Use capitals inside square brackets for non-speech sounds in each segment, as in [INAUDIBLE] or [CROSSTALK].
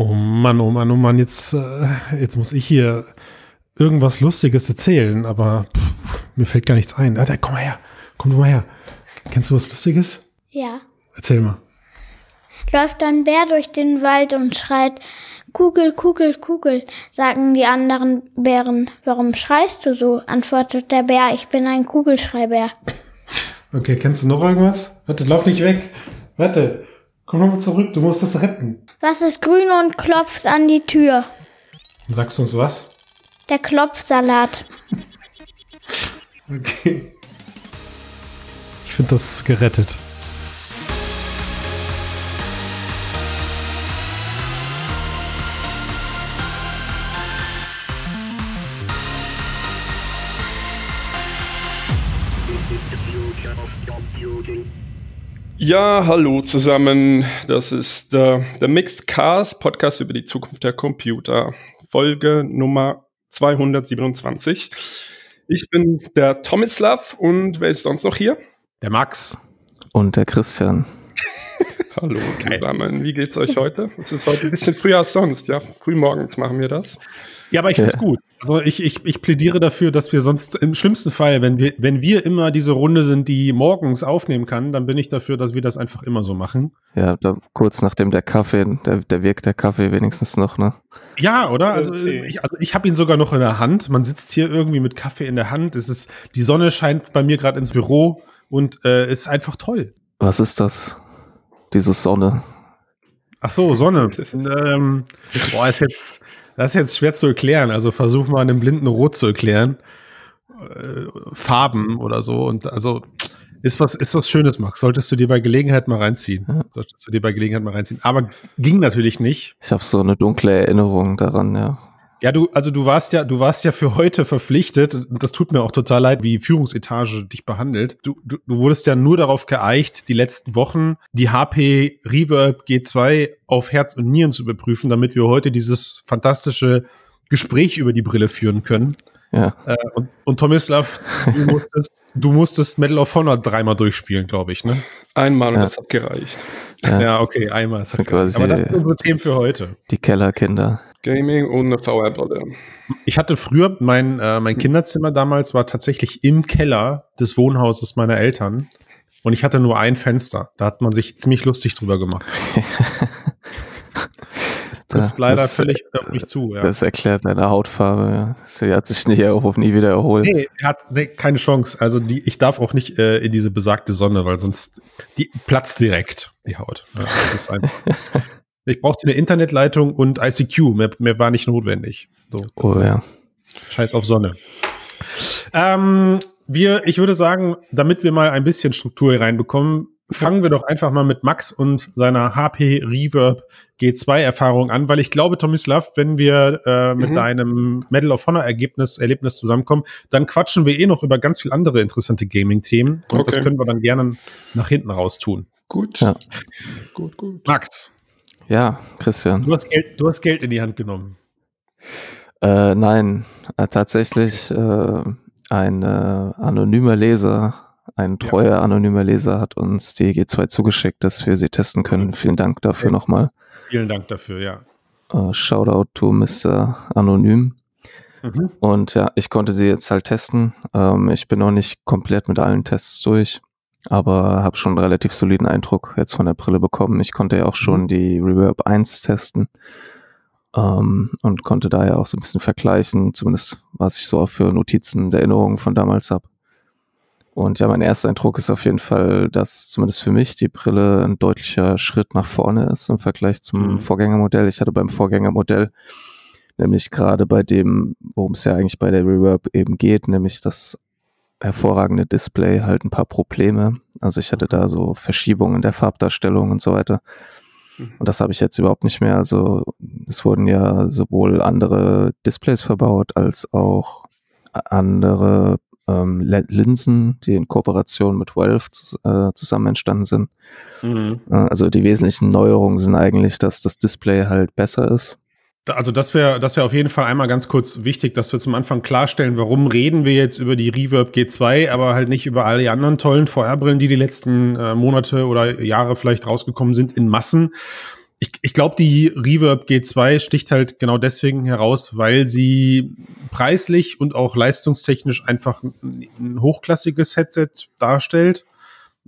Oh Mann, oh Mann, oh Mann, jetzt, äh, jetzt muss ich hier irgendwas Lustiges erzählen, aber pff, mir fällt gar nichts ein. Alter, komm mal her, komm du mal her. Kennst du was Lustiges? Ja. Erzähl mal. Läuft ein Bär durch den Wald und schreit, Kugel, Kugel, Kugel, sagen die anderen Bären. Warum schreist du so? antwortet der Bär, ich bin ein Kugelschreibär. Okay, kennst du noch irgendwas? Warte, lauf nicht weg. Warte, komm nochmal zurück, du musst das retten. Was ist grün und klopft an die Tür? Sagst du uns was? Der Klopfsalat. [LAUGHS] Okay. Ich finde das gerettet. Ja, hallo zusammen. Das ist äh, der Mixed Cars Podcast über die Zukunft der Computer. Folge Nummer 227. Ich bin der Tomislav und wer ist sonst noch hier? Der Max. Und der Christian. [LAUGHS] Hallo zusammen. Wie geht's euch heute? Es ist heute ein bisschen früher als sonst, ja. Frühmorgens machen wir das. Ja, aber ich finde es Ja. gut. Also ich, ich, ich plädiere dafür, dass wir sonst im schlimmsten Fall, wenn wir, wenn wir immer diese Runde sind, die morgens aufnehmen kann, dann bin ich dafür, dass wir das einfach immer so machen. Ja, da, kurz nachdem der Kaffee, der, der wirkt der Kaffee wenigstens noch, ne? Ja, oder? Also Okay. ich, also ich habe ihn sogar noch in der Hand. Man sitzt hier irgendwie mit Kaffee in der Hand. Es ist, die Sonne scheint bei mir gerade ins Büro und äh, ist einfach toll. Was ist das? Diese Sonne. Ach so, Sonne. ähm, boah, ist jetzt, das ist jetzt schwer zu erklären. Also versuch mal einem blinden Rot zu erklären. Äh, Farben oder so. Und also ist was, ist was Schönes, Max. Solltest du dir bei Gelegenheit mal reinziehen. Ja. Solltest du dir bei Gelegenheit mal reinziehen. Aber ging natürlich nicht. Ich habe so eine dunkle Erinnerung daran, ja. Ja, du, also du warst ja, du warst ja für heute verpflichtet. Und das tut mir auch total leid, wie Führungsetage dich behandelt. Du, du, du wurdest ja nur darauf geeicht, die letzten Wochen die HP Reverb G2 auf Herz und Nieren zu überprüfen, damit wir heute dieses fantastische Gespräch über die Brille führen können. Ja, Äh, und, und Tomislav, du musstest, du musstest Medal of Honor dreimal durchspielen, glaube ich, ne? Einmal und Ja. das hat gereicht. Ja. Ja, okay, einmal. Hat gereicht. quasi- Aber das sind unsere Themen für heute. Die Kellerkinder. Gaming und eine VR-Brille. Ich hatte früher, mein, äh, mein Kinderzimmer damals war tatsächlich im Keller des Wohnhauses meiner Eltern. Und ich hatte nur ein Fenster. Da hat man sich ziemlich lustig drüber gemacht. [LAUGHS] Das trifft leider das- völlig auf mich zu. Ja. Das erklärt deine Hautfarbe, ja. Sie hat sich nicht erholt, nie wieder erholt. Nee, er hat nee, keine Chance. Also die, ich darf auch nicht äh, in diese besagte Sonne, weil sonst die platzt direkt, die Haut. Ja, [LAUGHS] ich brauchte eine Internetleitung und ICQ. Mehr, mehr war nicht notwendig. So. Oh ja. Scheiß auf Sonne. Ähm, wir, ich würde sagen, damit wir mal ein bisschen Struktur hier reinbekommen, fangen wir doch einfach mal mit Max und seiner HP Reverb G2 Erfahrung an, weil ich glaube, Tomislav, wenn wir äh, mit Mhm. deinem Medal of Honor Ergebnis, Erlebnis zusammenkommen, dann quatschen wir eh noch über ganz viel andere interessante Gaming-Themen und das Okay. können wir dann gerne nach hinten raus tun. Gut. Ja. Gut, gut. Max, Ja, Christian. du hast Geld, du hast Geld in die Hand genommen. Äh, nein, äh, tatsächlich äh, ein äh, anonymer Leser, ein treuer anonymer Leser hat uns die G2 zugeschickt, dass wir sie testen können. Vielen Dank dafür Ja. nochmal. Vielen Dank dafür, ja. Äh, Shoutout to Mr. Anonym. Mhm. Und ja, ich konnte sie jetzt halt testen. Ähm, ich bin noch nicht komplett mit allen Tests durch, aber habe schon einen relativ soliden Eindruck jetzt von der Brille bekommen. Ich konnte ja auch schon die Reverb 1 testen ähm, und konnte daher auch so ein bisschen vergleichen, zumindest was ich so auch für Notizen und Erinnerungen von damals habe. Und ja, mein erster Eindruck ist auf jeden Fall, dass zumindest für mich die Brille ein deutlicher Schritt nach vorne ist im Vergleich zum Mhm. Vorgängermodell. Ich hatte beim Vorgängermodell nämlich gerade bei dem, worum es ja eigentlich bei der Reverb eben geht, nämlich das hervorragende Display halt ein paar Probleme. Also ich hatte da so Verschiebungen der Farbdarstellung und so weiter. Mhm. Und das habe ich jetzt überhaupt nicht mehr. Also es wurden ja sowohl andere Displays verbaut als auch andere ähm, Linsen, die in Kooperation mit Valve äh, zusammen entstanden sind. Mhm. Äh, Also die wesentlichen Neuerungen sind eigentlich, dass das Display halt besser ist. Also das wäre das wäre auf jeden Fall einmal ganz kurz wichtig, dass wir zum Anfang klarstellen, warum reden wir jetzt über die Reverb G2, aber halt nicht über all die anderen tollen VR-Brillen, die die letzten äh, Monate oder Jahre vielleicht rausgekommen sind in Massen. Ich, ich glaube, die Reverb G2 sticht halt genau deswegen heraus, weil sie preislich und auch leistungstechnisch einfach ein, ein hochklassiges Headset darstellt.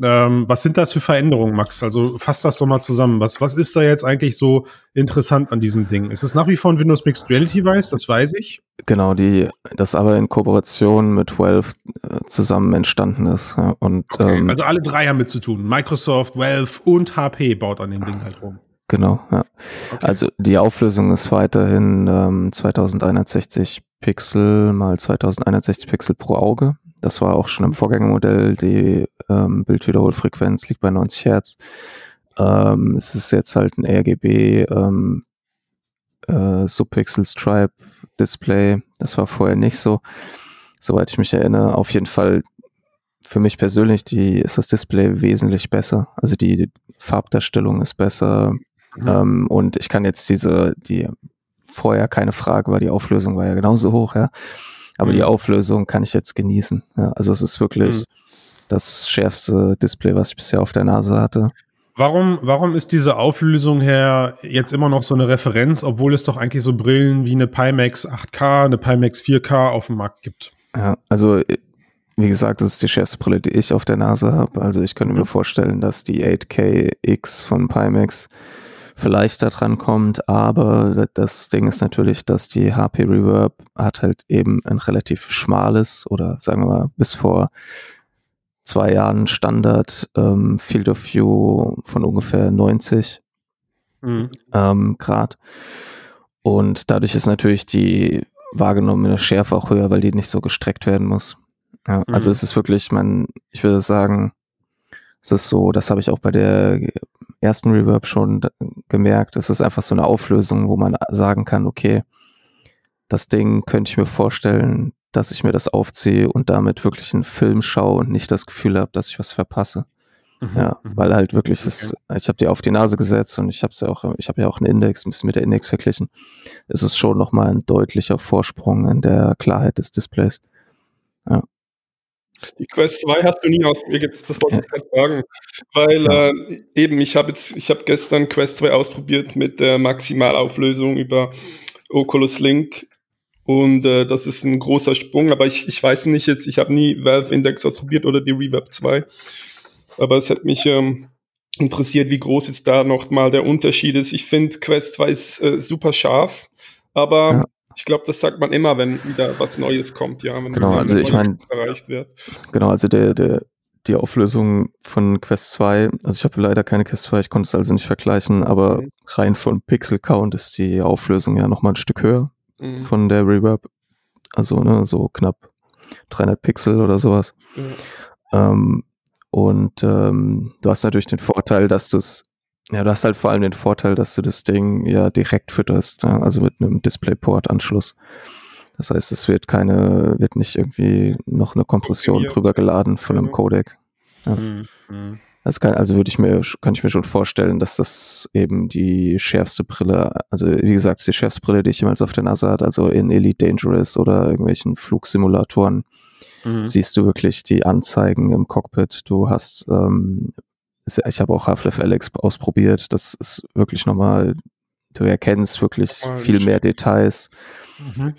Ähm, was sind das für Veränderungen, Max? Also fass das doch mal zusammen. Was, was ist da jetzt eigentlich so interessant an diesem Ding? Ist es nach wie vor ein Windows Mixed Reality Weiß? Das weiß ich. Genau, die, das aber in Kooperation mit Valve äh, zusammen entstanden ist. Ja, und, okay, ähm, also alle drei haben mit zu tun. Microsoft, Valve und HP baut an dem Ding halt rum. Genau, ja. Okay. Also die Auflösung ist weiterhin ähm, 2160 Pixel mal 2160 Pixel pro Auge. Das war auch schon im Vorgängermodell. Die ähm, Bildwiederholfrequenz liegt bei 90 Hertz. Ähm, es ist jetzt halt ein RGB ähm, äh, Subpixel Stripe Display. Das war vorher nicht so, soweit ich mich erinnere. Auf jeden Fall für mich persönlich die, ist das Display wesentlich besser. Also die Farbdarstellung ist besser. Mhm. Ähm, und ich kann jetzt diese, die vorher keine Frage war, die Auflösung war ja genauso hoch, ja. Aber mhm. die Auflösung kann ich jetzt genießen. Ja, also es ist wirklich mhm. das schärfste Display, was ich bisher auf der Nase hatte. Warum, warum ist diese Auflösung her jetzt immer noch so eine Referenz, obwohl es doch eigentlich so Brillen wie eine Pimax 8K, eine Pimax 4K auf dem Markt gibt? Ja, also wie gesagt, das ist die schärfste Brille, die ich auf der Nase habe. Also ich könnte mir mhm. vorstellen, dass die 8K X von Pimax vielleicht da dran kommt, aber das Ding ist natürlich, dass die HP Reverb hat halt eben ein relativ schmales oder sagen wir mal bis vor zwei Jahren Standard ähm, Field of View von ungefähr 90 mhm. ähm, Grad. Und dadurch ist natürlich die wahrgenommene Schärfe auch höher, weil die nicht so gestreckt werden muss. Ja, also mhm. es ist wirklich, man, ich würde sagen, es ist so, das habe ich auch bei der ersten Reverb schon gemerkt. Es ist einfach so eine Auflösung, wo man sagen kann, okay, das Ding könnte ich mir vorstellen, dass ich mir das aufziehe und damit wirklich einen Film schaue und nicht das Gefühl habe, dass ich was verpasse. Mhm, ja, mhm. weil halt wirklich, okay. ist, ich habe die auf die Nase gesetzt und ich habe ja auch, ich habe ja auch einen Index, ein bisschen mit der Index verglichen. Es ist schon nochmal ein deutlicher Vorsprung in der Klarheit des Displays. Ja. Die Quest 2 hast du nie ausprobiert, das wollte ich gerade fragen. Weil äh, eben, ich habe jetzt, ich habe gestern Quest 2 ausprobiert mit der Maximalauflösung über Oculus Link und äh, das ist ein großer Sprung, aber ich, ich weiß nicht jetzt, ich habe nie Valve Index ausprobiert oder die Reverb 2. Aber es hat mich ähm, interessiert, wie groß jetzt da nochmal der Unterschied ist. Ich finde Quest 2 ist äh, super scharf, aber ja. Ich glaube, das sagt man immer, wenn wieder was Neues kommt, ja. Wenn genau, also ich meine, erreicht wird. Genau, also der, der, die Auflösung von Quest 2, also ich habe leider keine Quest 2, ich konnte es also nicht vergleichen, aber mhm. rein von Pixel Count ist die Auflösung ja nochmal ein Stück höher mhm. von der Reverb. Also, ne, so knapp 300 Pixel oder sowas. Mhm. Ähm, und ähm, du hast natürlich den Vorteil, dass du es ja, du hast halt vor allem den Vorteil, dass du das Ding ja direkt fütterst, ja, also mit einem DisplayPort-Anschluss. Das heißt, es wird keine, wird nicht irgendwie noch eine Kompression drüber geladen von einem Codec. Ja. Mhm. Das kann, also würde ich mir, kann ich mir schon vorstellen, dass das eben die schärfste Brille, also wie gesagt, die schärfste Brille, die ich jemals auf der NASA hatte, also in Elite Dangerous oder irgendwelchen Flugsimulatoren, mhm. siehst du wirklich die Anzeigen im Cockpit. Du hast ähm, ich habe auch Half-Life Alex ausprobiert. Das ist wirklich nochmal, du erkennst wirklich viel mehr Details. Mhm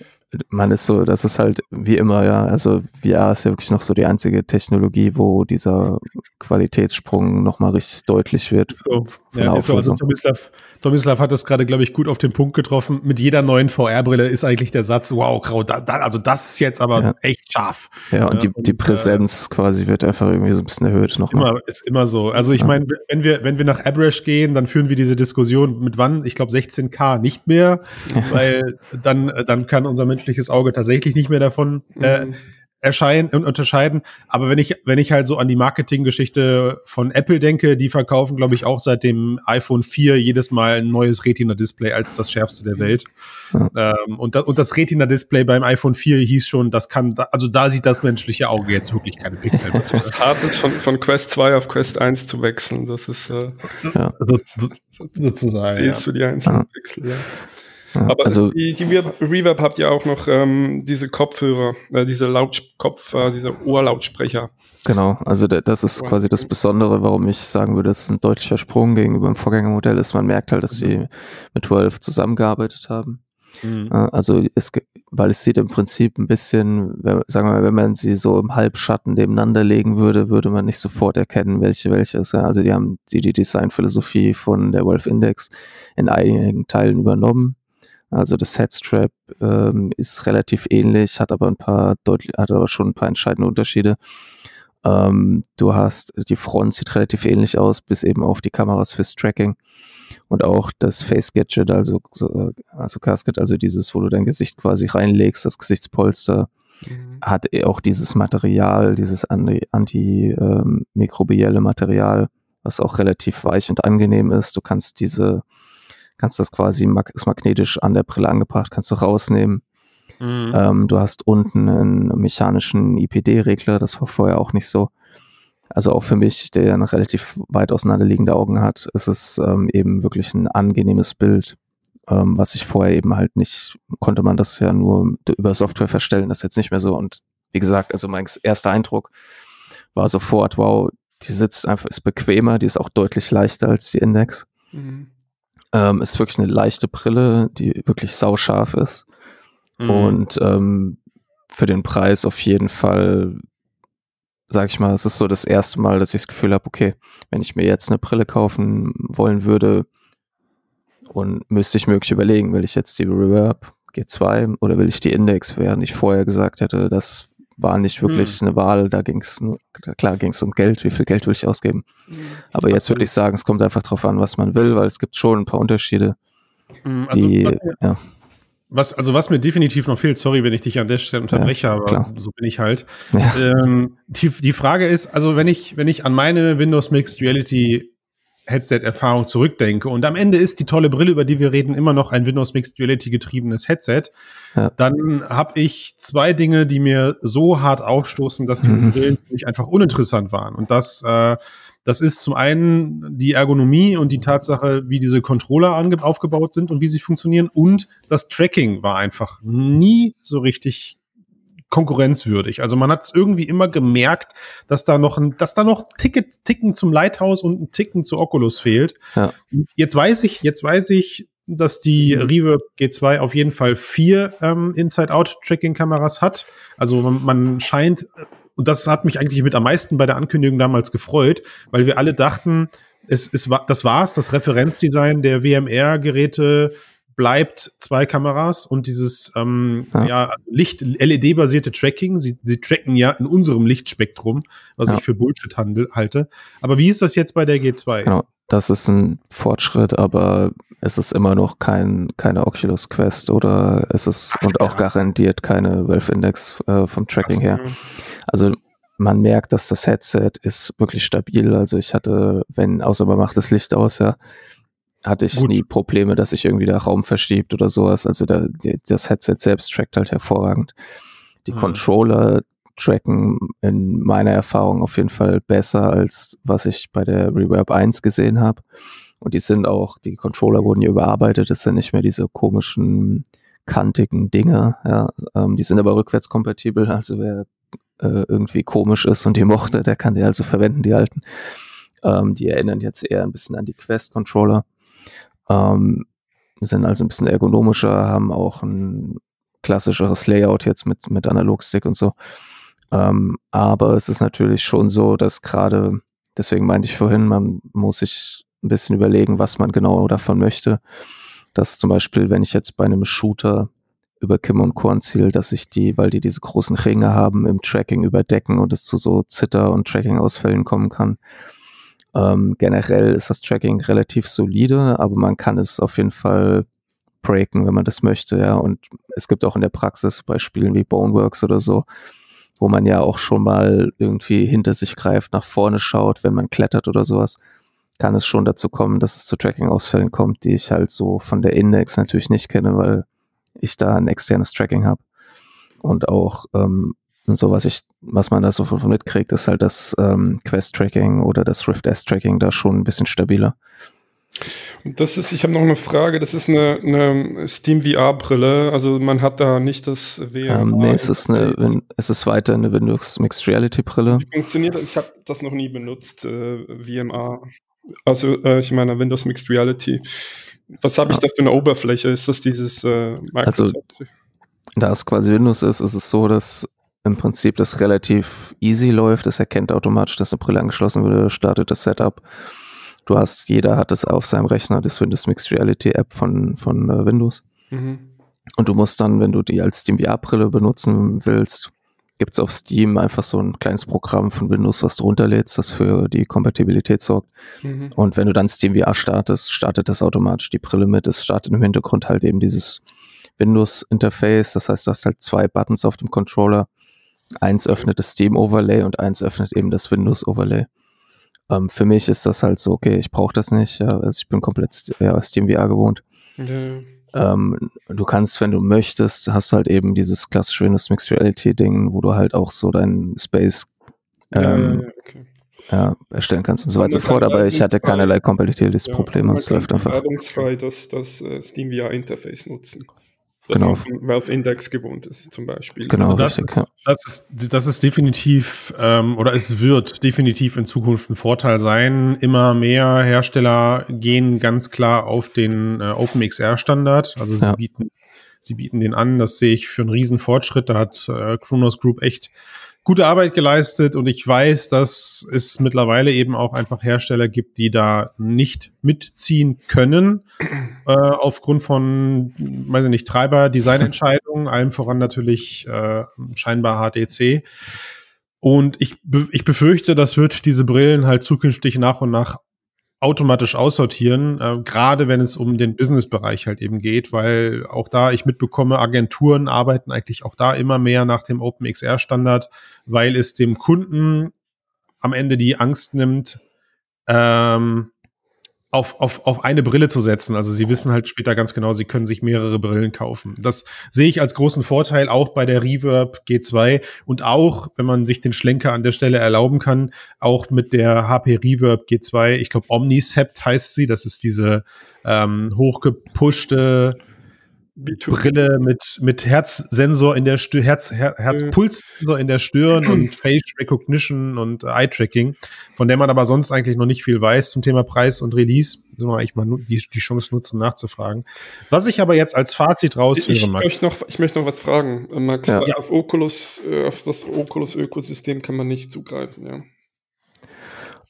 man ist so, das ist halt wie immer, ja, also VR ist ja wirklich noch so die einzige Technologie, wo dieser Qualitätssprung nochmal richtig deutlich wird. So, ja, ist so, also Tomislav, Tomislav hat das gerade, glaube ich, gut auf den Punkt getroffen. Mit jeder neuen VR-Brille ist eigentlich der Satz, wow, grau, da, da, also das ist jetzt aber ja. echt scharf. Ja, und, ja, die, die Präsenz äh, quasi wird einfach irgendwie so ein bisschen erhöht nochmal. Immer, ist immer so. Also ich meine, wenn wir, wenn wir nach Abrash gehen, dann führen wir diese Diskussion mit wann? Ich glaube 16K nicht mehr, weil dann, dann kann unser Mensch menschliches Auge tatsächlich nicht mehr davon äh, mhm. erscheinen und unterscheiden. Aber wenn ich, wenn ich halt so an die Marketinggeschichte von Apple denke, die verkaufen, glaube ich, auch seit dem iPhone 4 jedes Mal ein neues Retina-Display als das schärfste der Welt. Mhm. Ähm, und, da, und das Retina-Display beim iPhone 4 hieß schon, das kann, also da sieht das menschliche Auge jetzt wirklich keine Pixel mehr. [LAUGHS] Das hart ist, von, von Quest 2 auf Quest 1 zu wechseln. Das ist äh, ja. also, so, sozusagen. Zählst ja. du die einzelnen ja. Pixel, ja. Ja, Aber also die, die Reverb habt ihr auch noch ähm, diese Kopfhörer, äh, diese Lautkopf, äh, diese Ohrlautsprecher. Genau, also das ist quasi das Besondere, warum ich sagen würde, es ist ein deutlicher Sprung gegenüber dem Vorgängermodell ist. Man merkt halt, dass sie mhm. mit 12 zusammengearbeitet haben. Mhm. Äh, also es, weil es sieht im Prinzip ein bisschen, sagen wir mal, wenn man sie so im Halbschatten nebeneinander legen würde, würde man nicht sofort erkennen, welche welche ist. Also die haben die, die Designphilosophie von der Wolf Index in einigen Teilen übernommen. Also das Headstrap ähm, ist relativ ähnlich, hat aber ein paar deutlich, hat aber schon ein paar entscheidende Unterschiede. Ähm, du hast, die Front sieht relativ ähnlich aus, bis eben auf die Kameras fürs Tracking. Und auch das Face Gadget, also, also Casket, also dieses, wo du dein Gesicht quasi reinlegst, das Gesichtspolster, mhm. hat auch dieses Material, dieses antimikrobielle ähm, Material, was auch relativ weich und angenehm ist. Du kannst diese, kannst das quasi ist magnetisch an der Brille angebracht, kannst du rausnehmen. Mhm. Ähm, du hast unten einen mechanischen IPD-Regler, das war vorher auch nicht so. Also auch für mich, der ja relativ weit auseinanderliegende Augen hat, ist es ähm, eben wirklich ein angenehmes Bild, ähm, was ich vorher eben halt nicht, konnte man das ja nur über Software verstellen, das ist jetzt nicht mehr so. Und wie gesagt, also mein erster Eindruck war sofort, wow, die sitzt einfach, ist bequemer, die ist auch deutlich leichter als die Index. Mhm. Ähm, ist wirklich eine leichte Brille, die wirklich sauscharf ist. Mhm. Und ähm, für den Preis auf jeden Fall sag ich mal, es ist so das erste Mal, dass ich das Gefühl habe, okay, wenn ich mir jetzt eine Brille kaufen wollen würde und müsste ich mir wirklich überlegen, will ich jetzt die Reverb G2 oder will ich die Index, während ich vorher gesagt hätte, das war nicht wirklich hm. eine Wahl, da ging es klar ging es um Geld, wie viel Geld will ich ausgeben. Hm. Aber jetzt würde ich sagen, es kommt einfach drauf an, was man will, weil es gibt schon ein paar Unterschiede. Hm, also, die, ja. Was, also was mir definitiv noch fehlt, sorry, wenn ich dich an der Stelle unterbreche, ja, aber klar. so bin ich halt. Ja. Ähm, die, die Frage ist, also wenn ich, wenn ich an meine Windows Mixed Reality Headset-Erfahrung zurückdenke und am Ende ist die tolle Brille, über die wir reden, immer noch ein Windows Mixed Reality getriebenes Headset, ja. dann habe ich zwei Dinge, die mir so hart aufstoßen, dass diese mhm. Brillen für mich einfach uninteressant waren. Und das äh, das ist zum einen die Ergonomie und die Tatsache, wie diese Controller aufgebaut sind und wie sie funktionieren. Und das Tracking war einfach nie so richtig konkurrenzwürdig. Also man hat es irgendwie immer gemerkt, dass da noch ein, dass da noch Ticket, Ticken zum Lighthouse und ein Ticken zu Oculus fehlt. Ja. Jetzt weiß ich, jetzt weiß ich, dass die mhm. Reverb G2 auf jeden Fall vier ähm, Inside-Out-Tracking-Kameras hat. Also man, man scheint und das hat mich eigentlich mit am meisten bei der Ankündigung damals gefreut, weil wir alle dachten, es, es war, das war's, das Referenzdesign der WMR-Geräte bleibt zwei Kameras und dieses ähm, ja. ja Licht LED-basierte Tracking. Sie, sie tracken ja in unserem Lichtspektrum, was ja. ich für Bullshit handel, halte. Aber wie ist das jetzt bei der G2? Genau, das ist ein Fortschritt, aber es ist immer noch kein keine Oculus Quest oder es ist Ach, und auch garantiert keine Valve Index äh, vom Tracking her. Also man merkt, dass das Headset ist wirklich stabil. Also ich hatte, wenn, außer man macht das Licht aus, ja, hatte ich Gut. nie Probleme, dass sich irgendwie der Raum verschiebt oder sowas. Also der, das Headset selbst trackt halt hervorragend. Die mhm. Controller tracken in meiner Erfahrung auf jeden Fall besser als was ich bei der Reverb 1 gesehen habe. Und die sind auch, die Controller wurden ja überarbeitet, das sind nicht mehr diese komischen kantigen Dinge, ja. Ähm, die sind aber rückwärtskompatibel, also wer äh, irgendwie komisch ist und die mochte, der kann die also verwenden, die alten. Ähm, die erinnern jetzt eher ein bisschen an die Quest-Controller. Ähm, sind also ein bisschen ergonomischer, haben auch ein klassischeres Layout jetzt mit, mit Analogstick und so. Ähm, aber es ist natürlich schon so, dass gerade, deswegen meinte ich vorhin, man muss sich ein bisschen überlegen, was man genau davon möchte. Dass zum Beispiel, wenn ich jetzt bei einem Shooter über Kim und Korn zielt, dass ich die, weil die diese großen Ringe haben, im Tracking überdecken und es zu so Zitter- und Tracking-Ausfällen kommen kann. Ähm, generell ist das Tracking relativ solide, aber man kann es auf jeden Fall breaken, wenn man das möchte, ja. Und es gibt auch in der Praxis bei Spielen wie Boneworks oder so, wo man ja auch schon mal irgendwie hinter sich greift, nach vorne schaut, wenn man klettert oder sowas, kann es schon dazu kommen, dass es zu Tracking-Ausfällen kommt, die ich halt so von der Index natürlich nicht kenne, weil ich da ein externes Tracking habe. Und auch ähm, so, was ich, was man da so von mitkriegt, ist halt das ähm, Quest-Tracking oder das Rift S-Tracking da schon ein bisschen stabiler. Und das ist, ich habe noch eine Frage, das ist eine, eine Steam VR-Brille, also man hat da nicht das VR. Ähm, nee, es ist, eine, es ist weiter eine Windows Mixed Reality Brille. Wie funktioniert? Ich habe das noch nie benutzt, äh, VMA. Also äh, ich meine Windows Mixed Reality. Was habe ich ja. da für eine Oberfläche? Ist das dieses äh, Microsoft? Also, da es quasi Windows ist, ist es so, dass im Prinzip das relativ easy läuft. Es erkennt automatisch, dass eine Brille angeschlossen wurde, startet das Setup Du hast, jeder hat es auf seinem Rechner, das Windows Mixed Reality App von, von äh, Windows. Mhm. Und du musst dann, wenn du die als Steam VR-Brille benutzen willst, gibt es auf Steam einfach so ein kleines Programm von Windows, was du runterlädst, das für die Kompatibilität sorgt. Mhm. Und wenn du dann Steam VR startest, startet das automatisch die Brille mit. Es startet im Hintergrund halt eben dieses Windows-Interface. Das heißt, du hast halt zwei Buttons auf dem Controller. Eins öffnet das Steam-Overlay und eins öffnet eben das Windows-Overlay. Ähm, für mich ist das halt so, okay, ich brauche das nicht. Ja, also ich bin komplett ja, SteamVR gewohnt. Ja. Ähm, du kannst, wenn du möchtest, hast halt eben dieses klassische Windows Mixed Reality Ding, wo du halt auch so deinen Space ähm, ja, okay. ja, erstellen kannst und so weiter und fort, aber ich hatte keinerlei Kompatibilitätsprobleme, es läuft einfach. das, das uh, SteamVR Interface nutzen das genau. Valve Index gewohnt ist, zum Beispiel. Genau, also das, richtig, ja. das, ist, das ist definitiv, ähm, oder es wird definitiv in Zukunft ein Vorteil sein. Immer mehr Hersteller gehen ganz klar auf den äh, OpenXR-Standard. Also sie ja. bieten, sie bieten den an. Das sehe ich für einen riesen Fortschritt. Da hat äh, Kronos Group echt gute Arbeit geleistet und ich weiß, dass es mittlerweile eben auch einfach Hersteller gibt, die da nicht mitziehen können, [CLEARS THROAT] äh, aufgrund von, weiß ich nicht, Treiber, Designentscheidungen, [LAUGHS] allem voran natürlich äh, scheinbar HDC. Und ich, ich befürchte, das wird diese Brillen halt zukünftig nach und nach automatisch aussortieren, äh, gerade wenn es um den Business-Bereich halt eben geht, weil auch da ich mitbekomme, Agenturen arbeiten eigentlich auch da immer mehr nach dem OpenXR-Standard, weil es dem Kunden am Ende die Angst nimmt, ähm, auf, auf, auf eine Brille zu setzen. Also sie wissen halt später ganz genau, sie können sich mehrere Brillen kaufen. Das sehe ich als großen Vorteil auch bei der Reverb G2 und auch, wenn man sich den Schlenker an der Stelle erlauben kann, auch mit der HP Reverb G2. Ich glaube, Omnicept heißt sie. Das ist diese ähm, hochgepushte Brille mit, mit Herzsensor in der Stirn, Herz, Her Herzpulssensor in der Stirn und [CLEARS THROAT] Face Recognition und Eye Tracking, von der man aber sonst eigentlich noch nicht viel weiß zum Thema Preis und Release. Müssen wir eigentlich mal die, die Chance nutzen, nachzufragen. Was ich aber jetzt als Fazit raushöre, Max. Möchte noch, ich möchte noch was fragen, äh, Max. Ja. Auf Oculus, äh, auf das Oculus-Ökosystem kann man nicht zugreifen, ja.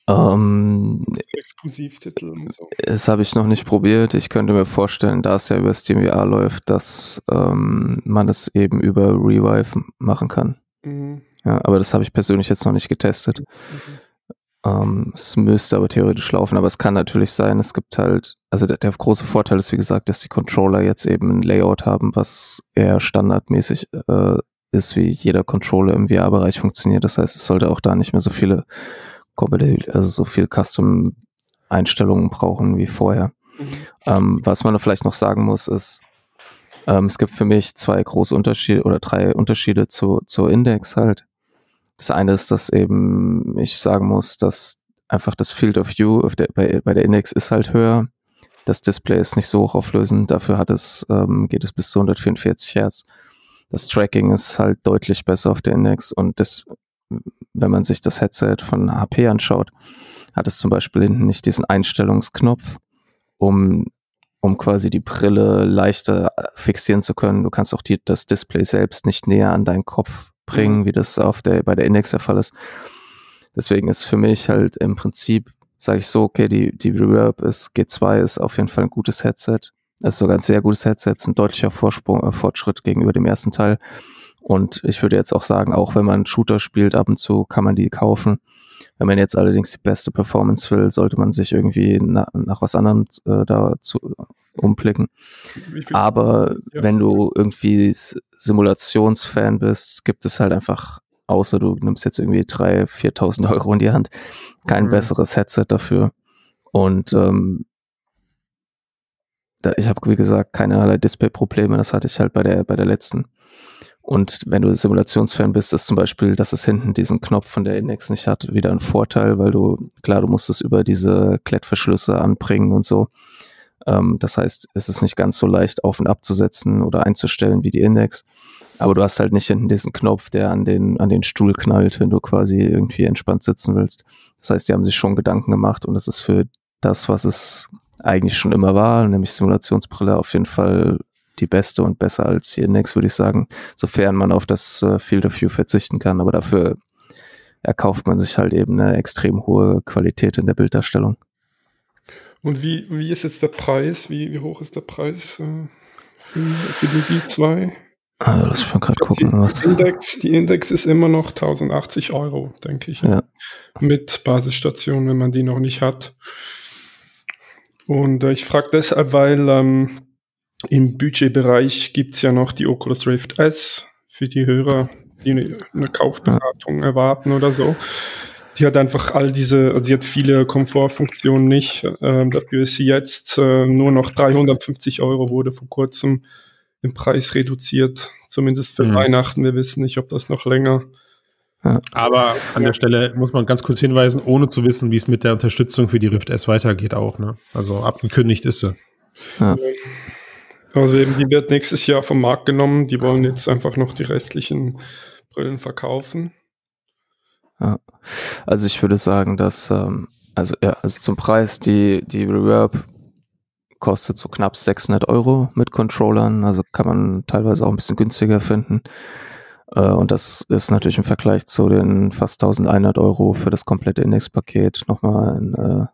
Ähm, Exklusivtitel und so. Das habe ich noch nicht probiert. Ich könnte mir vorstellen, da es ja über SteamVR läuft, dass ähm, man es eben über Revive machen kann. Mhm. Ja, aber das habe ich persönlich jetzt noch nicht getestet. Mhm. Ähm, es müsste aber theoretisch laufen, aber es kann natürlich sein, es gibt halt, also der, der, große Vorteil ist, wie gesagt, dass die Controller jetzt eben ein Layout haben, was eher standardmäßig äh, ist, wie jeder Controller im VR-Bereich funktioniert. Das heißt, es sollte auch da nicht mehr so viele also so viel Custom-Einstellungen brauchen wie vorher. Mhm. Ähm, was man vielleicht noch sagen muss, ist, ähm, es gibt für mich zwei große Unterschiede oder drei Unterschiede zu, zur Index halt. Das eine ist, dass eben ich sagen muss, dass einfach das Field of View der, bei, bei der Index ist halt höher. Das Display ist nicht so hochauflösend, dafür hat es, ähm, geht es bis zu 144 Hertz. Das Tracking ist halt deutlich besser auf der Index und das wenn man sich das Headset von HP anschaut, hat es zum Beispiel hinten nicht diesen Einstellungsknopf, um, um quasi die Brille leichter fixieren zu können. Du kannst auch die, das Display selbst nicht näher an deinen Kopf bringen, wie das auf der, bei der Index der Fall ist. Deswegen ist für mich halt im Prinzip, sage ich so, okay, die, die Reverb ist, G2 ist auf jeden Fall ein gutes Headset. Es ist sogar ein sehr gutes Headset, ist ein deutlicher Vorsprung, äh, Fortschritt gegenüber dem ersten Teil. Und ich würde jetzt auch sagen, auch wenn man Shooter spielt, ab und zu kann man die kaufen. Wenn man jetzt allerdings die beste Performance will, sollte man sich irgendwie nach, nach was anderem äh, da zu, umblicken. Aber ja. wenn du irgendwie Simulationsfan bist, gibt es halt einfach, außer du nimmst jetzt irgendwie 3.000, 4.000 Euro in die Hand, kein mhm. besseres Headset dafür. Und ähm, da, ich habe, wie gesagt, keinerlei Display-Probleme. Das hatte ich halt bei der, bei der letzten Und wenn du Simulationsfan bist, ist zum Beispiel, dass es hinten diesen Knopf von der Index nicht hat, wieder ein Vorteil, weil du, klar, du musst es über diese Klettverschlüsse anbringen und so. Ähm, das heißt, es ist nicht ganz so leicht auf und abzusetzen oder einzustellen wie die Index. Aber du hast halt nicht hinten diesen Knopf, der an den, an den Stuhl knallt, wenn du quasi irgendwie entspannt sitzen willst. Das heißt, die haben sich schon Gedanken gemacht und das ist für das, was es eigentlich schon immer war, nämlich Simulationsbrille, auf jeden Fall die beste und besser als die Index, würde ich sagen, sofern man auf das äh, Field of View verzichten kann. Aber dafür erkauft man sich halt eben eine extrem hohe Qualität in der Bilddarstellung. Und wie, wie ist jetzt der Preis? Wie, wie hoch ist der Preis äh, für, für die V2? Also, lass mich mal gerade gucken. Die, was. Index, die Index ist immer noch 1080 Euro, denke ich. Ja. Mit Basisstation, wenn man die noch nicht hat. Und äh, ich frage deshalb, weil ähm, im Budgetbereich gibt es ja noch die Oculus Rift S für die Hörer, die eine, eine Kaufberatung erwarten oder so. Die hat einfach all diese, also sie hat viele Komfortfunktionen nicht. Ähm, dafür ist sie jetzt äh, nur noch 350 Euro, wurde vor kurzem im Preis reduziert, zumindest für Mhm. Weihnachten. Wir wissen nicht, ob das noch länger. Aber an der Stelle muss man ganz kurz hinweisen, ohne zu wissen, wie es mit der Unterstützung für die Rift S weitergeht auch. Ne? Also abgekündigt ist sie. Also eben, die wird nächstes Jahr vom Markt genommen. Die wollen jetzt einfach noch die restlichen Brillen verkaufen. Also ich würde sagen, dass, ähm, also ja, also zum Preis, die, die Reverb kostet so knapp 600 Euro mit Controllern, also kann man teilweise auch ein bisschen günstiger finden. Äh, und das ist natürlich im Vergleich zu den fast 1100 Euro für das komplette Index-Paket nochmal ein, äh,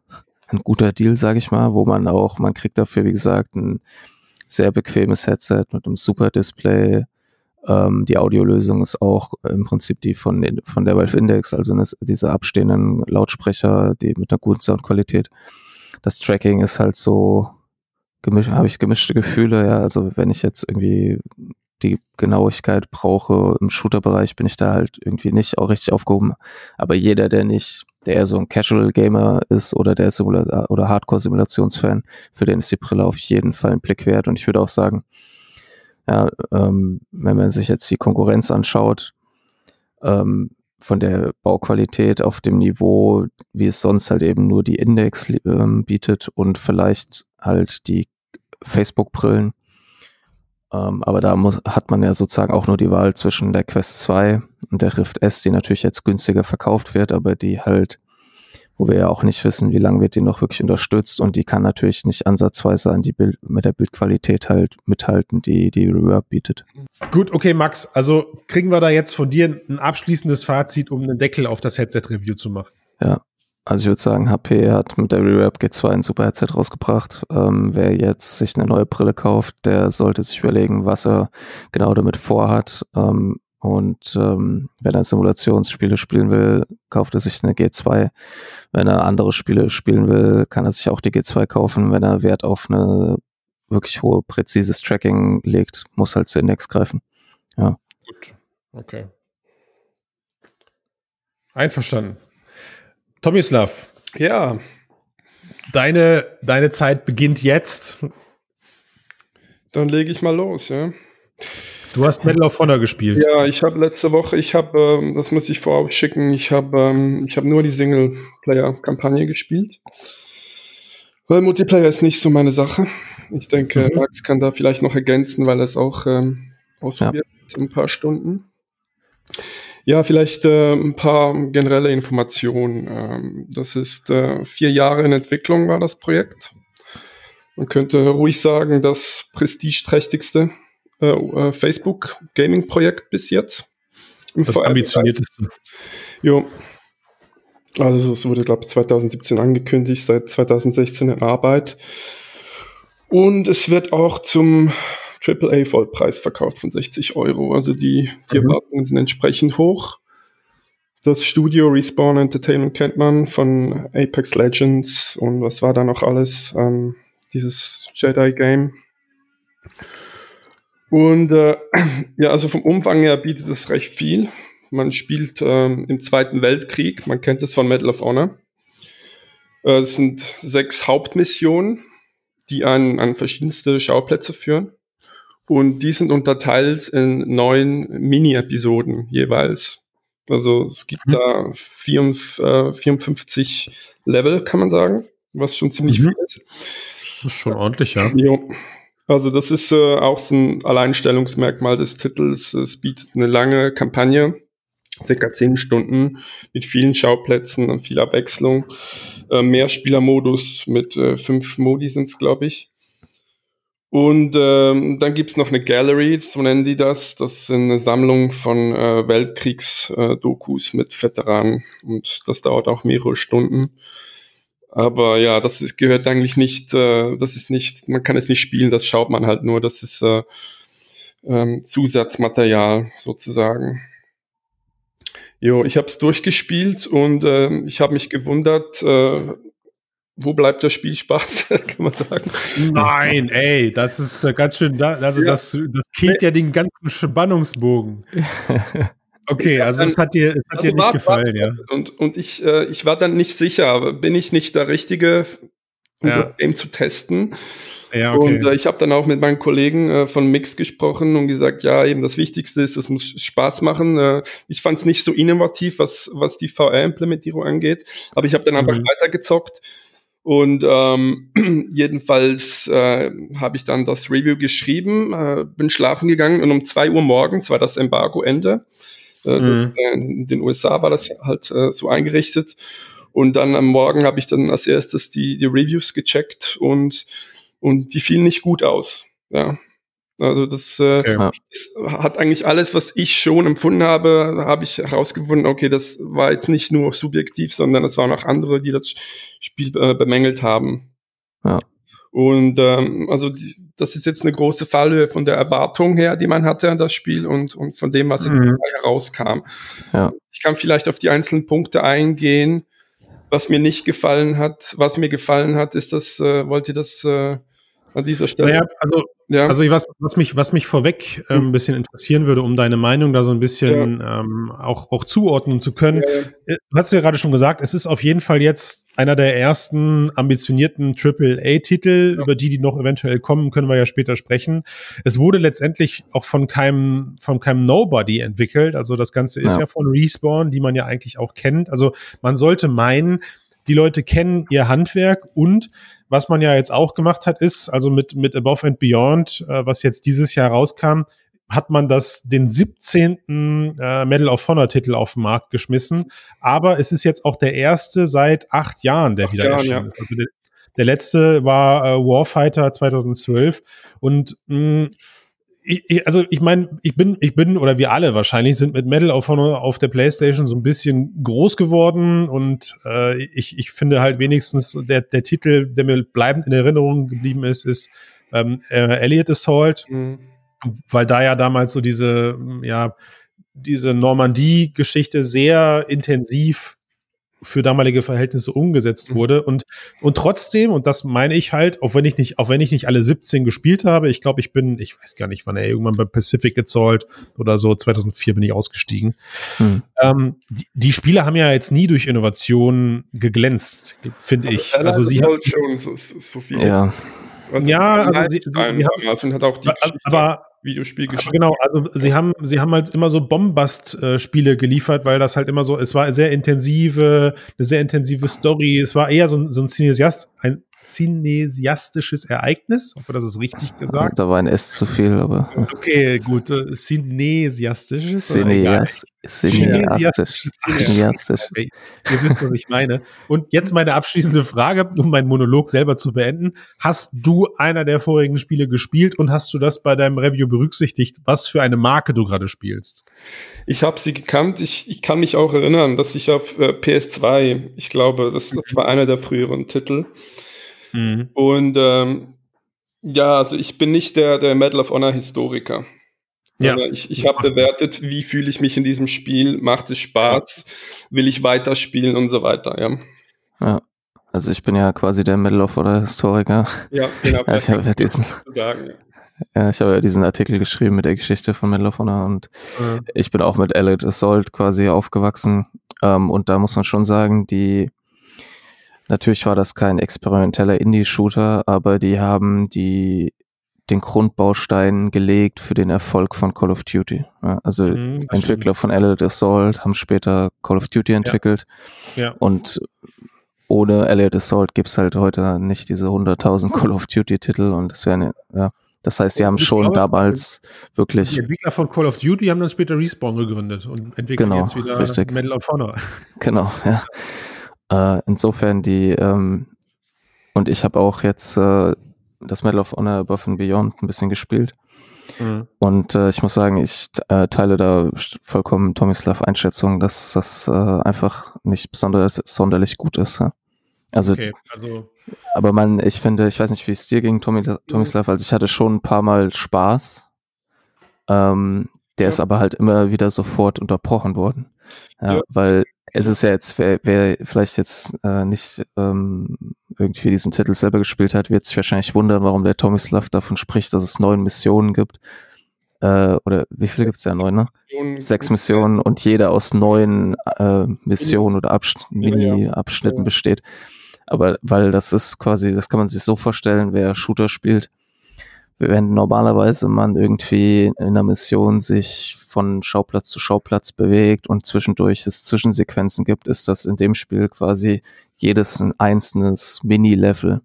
ein guter Deal, sage ich mal, wo man auch, man kriegt dafür, wie gesagt, ein sehr bequemes Headset mit einem super Display, ähm, die Audiolösung ist auch im Prinzip die von, von der Valve Index, also eine, diese abstehenden Lautsprecher, die mit einer guten Soundqualität. Das Tracking ist halt so, habe ich gemischte Gefühle, ja. Also wenn ich jetzt irgendwie die Genauigkeit brauche im Shooter-Bereich, bin ich da halt irgendwie nicht auch richtig aufgehoben. Aber jeder, der nicht, der eher so ein Casual-Gamer ist oder der Simula oder Hardcore-Simulationsfan, für den ist die Brille auf jeden Fall ein Blick wert. Und ich würde auch sagen, ja, ähm, wenn man sich jetzt die Konkurrenz anschaut, ähm, von der Bauqualität auf dem Niveau, wie es sonst halt eben nur die Index ähm, bietet und vielleicht halt die Facebook-Brillen. Ähm, aber da muss, hat man ja sozusagen auch nur die Wahl zwischen der Quest 2 und der Rift S, die natürlich jetzt günstiger verkauft wird, aber die halt, wo wir ja auch nicht wissen, wie lange wird die noch wirklich unterstützt und die kann natürlich nicht ansatzweise an die Bild, mit der Bildqualität halt mithalten, die die Reverb bietet. Gut, okay, Max. Also kriegen wir da jetzt von dir ein abschließendes Fazit, um einen Deckel auf das Headset-Review zu machen. Ja, also ich würde sagen, HP hat mit der Reverb G2 ein super Headset rausgebracht. Ähm, wer jetzt sich eine neue Brille kauft, der sollte sich überlegen, was er genau damit vorhat. Ähm, und ähm, wenn er Simulationsspiele spielen will, kauft er sich eine G2. Wenn er andere Spiele spielen will, kann er sich auch die G2 kaufen. Wenn er Wert auf eine wirklich hohe, präzises Tracking legt, muss halt zu Index greifen. Gut, okay. Einverstanden. Tomislav, Ja, deine, deine Zeit beginnt jetzt. dann lege ich mal los, ja. Du hast Medal of Honor gespielt. Ja, ich habe letzte Woche, ich habe, ähm, das muss ich vorab schicken, ich habe ähm, ich hab nur die Singleplayer-Kampagne gespielt. Weil Multiplayer ist nicht so meine Sache. Ich denke, Mhm. Max kann da vielleicht noch ergänzen, weil er es auch ähm, ausprobiert hat, ein paar Stunden. Ja, vielleicht äh, ein paar generelle Informationen. Ähm, das ist äh, vier Jahre in Entwicklung war das Projekt. Man könnte ruhig sagen, das prestigeträchtigste äh, äh, Facebook Gaming Projekt bis jetzt. Im Das ambitionierteste. Jo. Also es wurde, glaube ich, 2017 angekündigt, seit 2016 in Arbeit. Und es wird auch zum AAA Vollpreis verkauft von 60 Euro. Also die, die Mhm. Erwartungen sind entsprechend hoch. Das Studio Respawn Entertainment kennt man von Apex Legends und was war da noch alles? Ähm, dieses Jedi-Game. Und äh, [CLEARS THROAT] ja, also vom Umfang her bietet es recht viel. Man spielt ähm, im Zweiten Weltkrieg, man kennt es von Medal of Honor. Äh, es sind sechs Hauptmissionen, die an, an verschiedenste Schauplätze führen. Und die sind unterteilt in neun Mini-Episoden jeweils. Also es gibt mhm. da 54 äh, Level, kann man sagen, was schon ziemlich mhm. viel ist. Das ist schon ordentlich, ja. Jo. Also das ist äh, auch so ein Alleinstellungsmerkmal des Titels. Es bietet eine lange Kampagne, circa zehn Stunden, mit vielen Schauplätzen und viel Abwechslung. Äh, Mehrspielermodus mit äh, fünf Modi sind es, glaube ich. Und ähm, dann gibt's noch eine Gallery, so nennen die das. Das ist eine Sammlung von äh, Weltkriegs-Dokus äh, mit Veteranen. Und das dauert auch mehrere Stunden. Aber ja, das ist, gehört eigentlich nicht, äh, das ist nicht, man kann es nicht spielen, das schaut man halt nur. Das ist äh, ähm, Zusatzmaterial sozusagen. Jo, ich habe es durchgespielt und äh, ich habe mich gewundert, äh, wo bleibt der Spielspaß, [LAUGHS] kann man sagen. Nein, ey, das ist äh, ganz schön, da, also ja. das, das killt ja den ganzen Spannungsbogen. [LAUGHS] Okay, also es hat dir, es hat also dir nicht gefallen, ja. Und, und ich, äh, ich war dann nicht sicher, bin ich nicht der Richtige, um ja. das Game zu testen. Ja, okay. Und äh, ich habe dann auch mit meinen Kollegen äh, von Mix gesprochen und gesagt, ja, eben das Wichtigste ist, es muss Spaß machen. Äh, ich fand es nicht so innovativ, was, was die VR-Implementierung angeht, aber ich habe dann einfach mhm. weitergezockt und ähm, [CLEARS THROAT] jedenfalls äh, habe ich dann das Review geschrieben, äh, bin schlafen gegangen und um zwei Uhr morgens war das Embargo-Ende. Äh, mhm. In den USA war das halt äh, so eingerichtet. Und dann am Morgen habe ich dann als erstes die, die Reviews gecheckt und, und die fielen nicht gut aus. Ja. Also das, äh, okay. das, hat eigentlich alles, was ich schon empfunden habe, habe ich herausgefunden, okay, das war jetzt nicht nur subjektiv, sondern es waren auch andere, die das Spiel äh, bemängelt haben. Ja. Und ähm, also die, das ist jetzt eine große Fallhöhe von der Erwartung her, die man hatte an das Spiel und, und von dem, was mhm. herauskam. Ja. Ich kann vielleicht auf die einzelnen Punkte eingehen. Was mir nicht gefallen hat, was mir gefallen hat, ist das, äh, wollt ihr das äh, an dieser Stelle. Naja, also, ja. also was, was, mich, was mich vorweg hm. ein bisschen interessieren würde, um deine Meinung da so ein bisschen ja. ähm, auch, auch zuordnen zu können. Ja, äh, du hast ja gerade schon gesagt, es ist auf jeden Fall jetzt einer der ersten ambitionierten AAA-Titel, über die, die noch eventuell kommen, können wir ja später sprechen. Es wurde letztendlich auch von keinem, von keinem Nobody entwickelt. Also das Ganze ist ja, von Respawn, die man ja eigentlich auch kennt. Also man sollte meinen, die Leute kennen ihr Handwerk und was man ja jetzt auch gemacht hat, ist, also mit, mit Above and Beyond, äh, was jetzt dieses Jahr rauskam, hat man das den 17. Äh, Medal of Honor Titel auf den Markt geschmissen. Aber es ist jetzt auch der erste seit acht Jahren, der acht wieder Jahren, erschienen ja. ist. Also der, der, letzte war äh, Warfighter 2012 und mh, ich, also ich meine, ich bin, ich bin, oder wir alle wahrscheinlich sind mit Medal of Honor auf der Playstation so ein bisschen groß geworden und äh, ich, ich finde halt wenigstens der, der Titel, der mir bleibend in Erinnerung geblieben ist, ist ähm, äh, Elliot Assault, mhm. weil da ja damals so diese, ja, diese Normandie-Geschichte sehr intensiv für damalige Verhältnisse umgesetzt mhm. wurde. Und und trotzdem und das meine ich halt auch wenn ich nicht auch wenn ich nicht alle 17 gespielt habe ich glaube ich bin ich weiß gar nicht wann er irgendwann bei Pacific gezahlt oder so 2004 bin ich ausgestiegen. Hm. ähm, die, die Spiele haben ja jetzt nie durch Innovation geglänzt finde ich. Also sie haben schon so, so viel. Ja, ja also sie, sie haben, hat auch die aber Videospielgeschichte. Genau, also sie haben, sie haben halt immer so Bombast-Spiele geliefert, weil das halt immer so, es war sehr intensive, eine sehr intensive Story. Es war eher so, so ein Cineast, ein cinesiastisches Ereignis. Ich hoffe, das ist richtig gesagt. Da war ein S zu viel, aber. Okay, gut. Cinesiastisches. Cineas Cineastisch. Cineastisch. Okay. Ihr wisst, was ich meine. Und jetzt meine abschließende Frage, um meinen Monolog selber zu beenden. Hast du einer der vorigen Spiele gespielt und hast du das bei deinem Review berücksichtigt, was für eine Marke du gerade spielst? Ich habe sie gekannt. Ich, ich kann mich auch erinnern, dass ich auf äh, PS2, ich glaube, das, das war einer der früheren Titel, Mhm. Und ähm, ja, also ich bin nicht der, der Medal of Honor Historiker. Ja. Ich, ich habe bewertet, wie fühle ich mich in diesem Spiel, macht es Spaß, will ich weiterspielen und so weiter, ja. Ja, also ich bin ja quasi der Medal of Honor Historiker. Ja, genau. [LAUGHS] Ja, ich habe ja diesen, sagen, ja. ja. ich habe ja diesen Artikel geschrieben mit der Geschichte von Medal of Honor und ja. ich bin auch mit Elite Assault quasi aufgewachsen. Ähm, und da muss man schon sagen, die Natürlich war das kein experimenteller Indie-Shooter, aber die haben die den Grundbaustein gelegt für den Erfolg von Call of Duty. Ja, also Mhm, Entwickler von Allied Assault haben später Call of Duty entwickelt Ja. und ohne Allied Assault gibt's halt heute nicht diese 100.000 Call of Duty Titel und das wäre, ja, das heißt, die haben schon glaube, damals Die wirklich, Entwickler von Call of Duty haben dann später Respawn gegründet und entwickeln Genau, jetzt wieder richtig. Medal of Honor. genau, ja. Äh, insofern die, ähm, und ich habe auch jetzt äh, das Medal of Honor Above and Beyond ein bisschen gespielt. Und äh, ich muss sagen, ich äh, teile da vollkommen Tomislav Einschätzung, dass das äh, einfach nicht besonders sonderlich gut ist. Ja. Also, Okay, also aber man, ich finde, ich weiß nicht, wie es dir ging, Tomi, Tomislav, also ich hatte schon ein paar Mal Spaß. Ähm, der Ja. ist aber halt immer wieder sofort unterbrochen worden. Ja, Ja. Weil es ist ja jetzt, wer, wer vielleicht jetzt äh, nicht ähm, irgendwie diesen Titel selber gespielt hat, wird sich wahrscheinlich wundern, warum der Tomislav davon spricht, dass es neun Missionen gibt. Äh, oder wie viele gibt es ja? Neun, ne? Sechs Missionen und jeder aus neun äh, Missionen oder Absch ja. Mini-Abschnitten Ja. besteht. Aber weil das ist quasi, das kann man sich so vorstellen, wer Shooter spielt, wenn normalerweise man irgendwie in einer Mission sich von Schauplatz zu Schauplatz bewegt und zwischendurch es Zwischensequenzen gibt, ist das in dem Spiel quasi jedes ein einzelnes Mini-Level.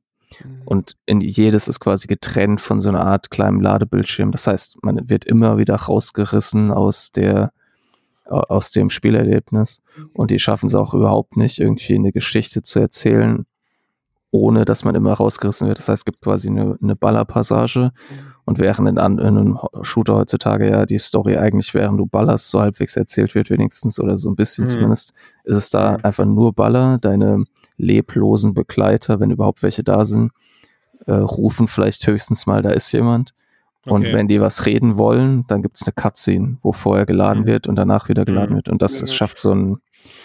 Und in jedes ist quasi getrennt von so einer Art kleinem Ladebildschirm. Das heißt, man wird immer wieder rausgerissen aus der, au- aus dem Spielerlebnis. Und die schaffen es auch überhaupt nicht, irgendwie eine Geschichte zu erzählen, ohne dass man immer rausgerissen wird. Das heißt, es gibt quasi eine, eine Ballerpassage. Und während in, in einem Shooter heutzutage ja die Story eigentlich, während du ballerst, so halbwegs erzählt wird, wenigstens, oder so ein bisschen Mhm. zumindest, ist es da einfach nur Baller, deine leblosen Begleiter, wenn überhaupt welche da sind, äh, rufen vielleicht höchstens mal, da ist jemand. Und Okay. wenn die was reden wollen, dann gibt's eine Cutscene, wo vorher geladen Mhm. wird und danach wieder geladen Mhm. wird. Und das, das schafft so ein,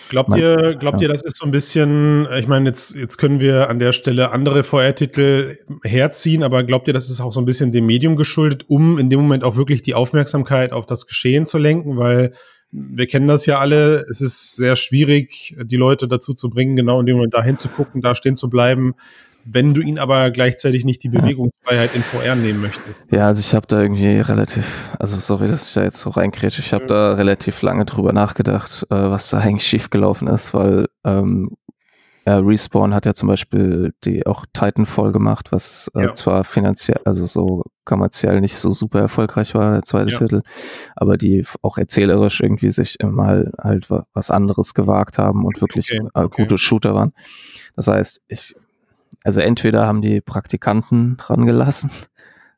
Glaubt Man- ihr, glaubt ja. ihr, das ist so ein bisschen, ich meine, jetzt, jetzt können wir an der Stelle andere VR-Titel herziehen, aber glaubt ihr, das ist auch so ein bisschen dem Medium geschuldet, um in dem Moment auch wirklich die Aufmerksamkeit auf das Geschehen zu lenken? Weil wir kennen das ja alle, es ist sehr schwierig, die Leute dazu zu bringen, genau in dem Moment da hinzugucken, da stehen zu bleiben, wenn du ihnen aber gleichzeitig nicht die Bewegungsfreiheit in VR nehmen möchtest. ja, also ich habe da irgendwie relativ, also sorry, dass ich da jetzt so reinkrätsche, ich habe Ja. da relativ lange drüber nachgedacht, äh, was da eigentlich [LAUGHS] schiefgelaufen ist, weil ähm, äh, Respawn hat ja zum Beispiel die auch Titanfall gemacht, was äh, Ja. zwar finanziell, also so kommerziell nicht so super erfolgreich war, der zweite Ja. Titel, aber die auch erzählerisch irgendwie sich mal halt wa- was anderes gewagt haben und wirklich Okay, äh, okay. gute Shooter waren. Das heißt, ich, also entweder haben die Praktikanten rangelassen,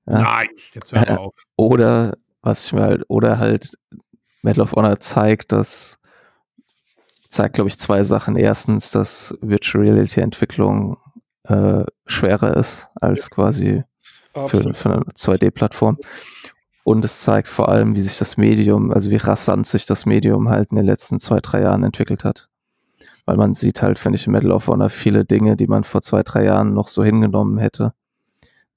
Ja. Nein, jetzt hör mal auf. oder was ich mir halt, oder halt Medal of Honor zeigt, dass zeigt, glaube ich, zwei Sachen. Erstens, dass Virtual Reality Entwicklung äh, schwerer ist als quasi für, für eine 2D-Plattform. Und es zeigt vor allem, wie sich das Medium, also wie rasant sich das Medium halt in den letzten zwei, drei Jahren entwickelt hat. Weil man sieht halt, finde ich, in Medal of Honor viele Dinge, die man vor zwei, drei Jahren noch so hingenommen hätte,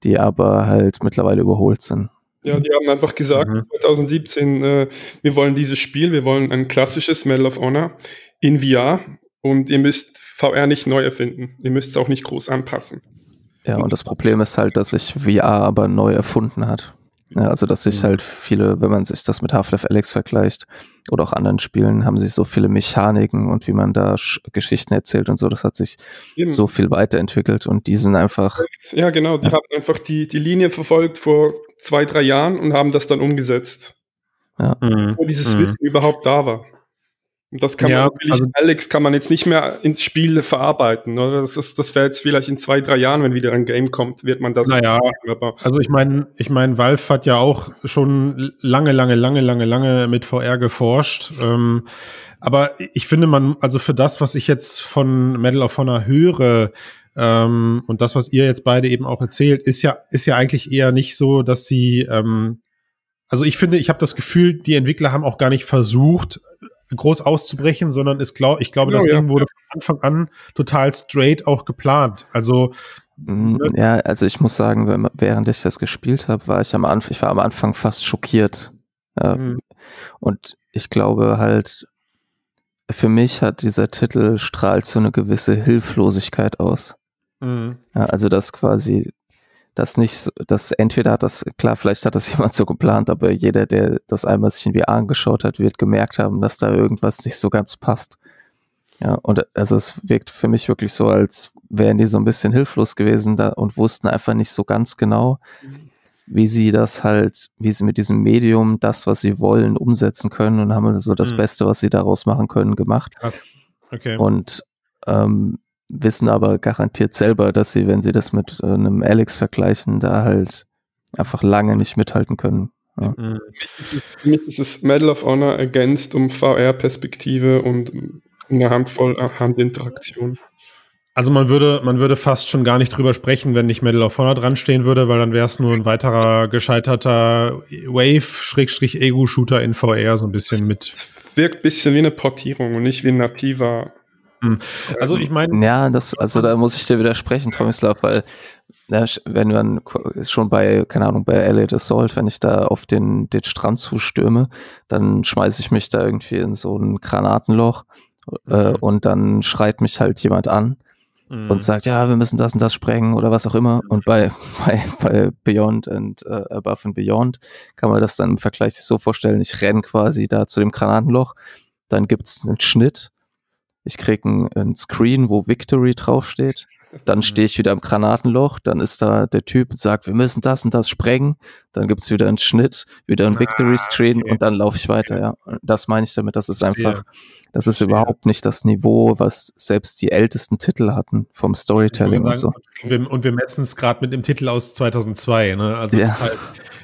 die aber halt mittlerweile überholt sind. Ja, die haben einfach gesagt, Mhm. 2017, äh, wir wollen dieses Spiel, wir wollen ein klassisches Medal of Honor in VR und ihr müsst VR nicht neu erfinden. Ihr müsst es auch nicht groß anpassen. Ja, und das Problem ist halt, dass sich VR aber neu erfunden hat. Ja, also, dass sich Mhm. halt viele, wenn man sich das mit Half-Life Alex vergleicht oder auch anderen Spielen, haben sich so viele Mechaniken und wie man da Sch Geschichten erzählt und so, das hat sich Eben. so viel weiterentwickelt und die sind einfach, Ja, genau. Die Ja. haben einfach die, die Linie verfolgt vor zwei, drei Jahren und haben das dann umgesetzt, Mhm. wo dieses Mhm. Wissen überhaupt da war. Und das kann Ja, man also- Alex kann man jetzt nicht mehr ins Spiel verarbeiten. Oder? Das, ist, das wäre jetzt vielleicht in zwei, drei Jahren, wenn wieder ein Game kommt, wird man das Naja. machen. Also ich meine, ich meine, Valve hat ja auch schon lange, lange, lange, lange, lange mit VR geforscht. Ähm, aber ich finde man, also für das, was ich jetzt von Medal of Honor höre, ähm, und das, was ihr jetzt beide eben auch erzählt, ist ja, ist ja eigentlich eher nicht so, dass sie, ähm, also ich finde, ich habe das Gefühl, die Entwickler haben auch gar nicht versucht, groß auszubrechen, sondern es glaub, ich glaube, das ja. Ding wurde von Anfang an total straight auch geplant. Also Mm, ja, also ich muss sagen, während ich das gespielt habe, war ich am Anfang, ich war am Anfang fast schockiert. Mhm. Und ich glaube halt, für mich hat dieser Titel strahlt so eine gewisse Hilflosigkeit aus. Mhm. Ja, also dass quasi dass nicht, dass entweder hat das, klar, vielleicht hat das [LAUGHS] jemand so geplant, aber jeder, der das einmal sich in VR angeschaut hat, wird gemerkt haben, dass da irgendwas nicht so ganz passt. Ja, und also es wirkt für mich wirklich so, als wären die so ein bisschen hilflos gewesen da und wussten einfach nicht so ganz genau, wie sie das halt, wie sie mit diesem Medium das, was sie wollen, umsetzen können und haben so das Mhm. Beste, was sie daraus machen können, gemacht. Okay. Und ähm, wissen aber garantiert selber, dass sie, wenn sie das mit äh, einem Alex vergleichen, da halt einfach lange nicht mithalten können. Mhm. Für mich ist es Medal of Honor ergänzt um VR-Perspektive und eine Handvoll Handinteraktion. Also man würde, man würde fast schon gar nicht drüber sprechen, wenn nicht Medal of Honor dran stehen würde, weil dann wäre es nur ein weiterer gescheiterter Wave-Ego-Shooter in VR, so ein bisschen mit. Es wirkt ein bisschen wie eine Portierung und nicht wie ein nativer. Also ich meine, Ja, das, also da muss ich dir widersprechen, Tomislav, weil ja, wenn man schon bei, keine Ahnung, bei Elliot Assault, wenn ich da auf den, den Strand zustürme, dann schmeiße ich mich da irgendwie in so ein Granatenloch äh, Mhm. und dann schreit mich halt jemand an mh, und sagt, ja, wir müssen das und das sprengen oder was auch immer. Und bei, [LAUGHS] bei, bei Beyond and äh, Above and Beyond kann man das dann im Vergleich sich so vorstellen, ich renne quasi da zu dem Granatenloch, dann gibt's einen Schnitt, ich krieg ein, ein Screen, wo Victory draufsteht, dann stehe ich wieder im Granatenloch, dann ist da der Typ und sagt, wir müssen das und das sprengen, dann gibt's wieder einen Schnitt, wieder ein Victory Screen okay. und dann laufe ich weiter, ja. Das meine ich damit, das ist einfach, das ist überhaupt nicht das Niveau, was selbst die ältesten Titel hatten vom Storytelling und so. Und wir, und wir messen es gerade mit dem Titel aus 2002. Ne? Also Ja. halt,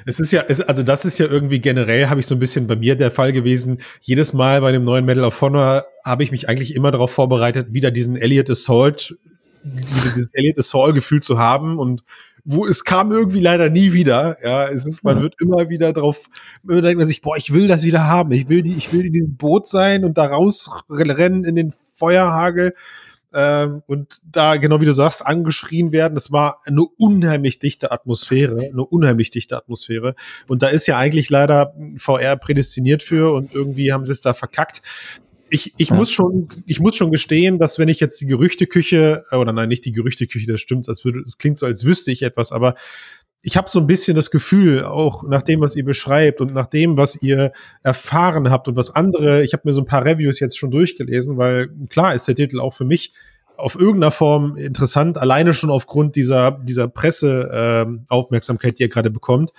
es ist ja, es, also das ist ja irgendwie generell, habe ich so ein bisschen bei mir der Fall gewesen. Jedes Mal bei dem neuen Medal of Honor habe ich mich eigentlich immer darauf vorbereitet, wieder diesen Elliot Assault, wieder dieses Elliot Assault Gefühl zu haben und wo es kam irgendwie leider nie wieder. Ja, es ist, man Ja. wird immer wieder drauf, immer denkt man sich, boah, ich will das wieder haben. Ich will die, ich will in diesem Boot sein und da rausrennen in den Feuerhagel ähm, und da, genau wie du sagst, angeschrien werden. Das war eine unheimlich dichte Atmosphäre, eine unheimlich dichte Atmosphäre. Und da ist ja eigentlich leider VR prädestiniert für und irgendwie haben sie es da verkackt. Ich, ich muss schon, ich muss schon gestehen, dass wenn ich jetzt die Gerüchteküche, äh, oder nein, nicht die Gerüchteküche, das stimmt, das würde, es klingt so, als wüsste ich etwas, aber ich habe so ein bisschen das Gefühl, auch nach dem, was ihr beschreibt und nach dem, was ihr erfahren habt und was andere, ich habe mir so ein paar Reviews jetzt schon durchgelesen, weil klar ist der Titel auch für mich auf irgendeiner Form interessant, alleine schon aufgrund dieser, dieser Presse-Aufmerksamkeit, Aufmerksamkeit, die ihr gerade bekommt.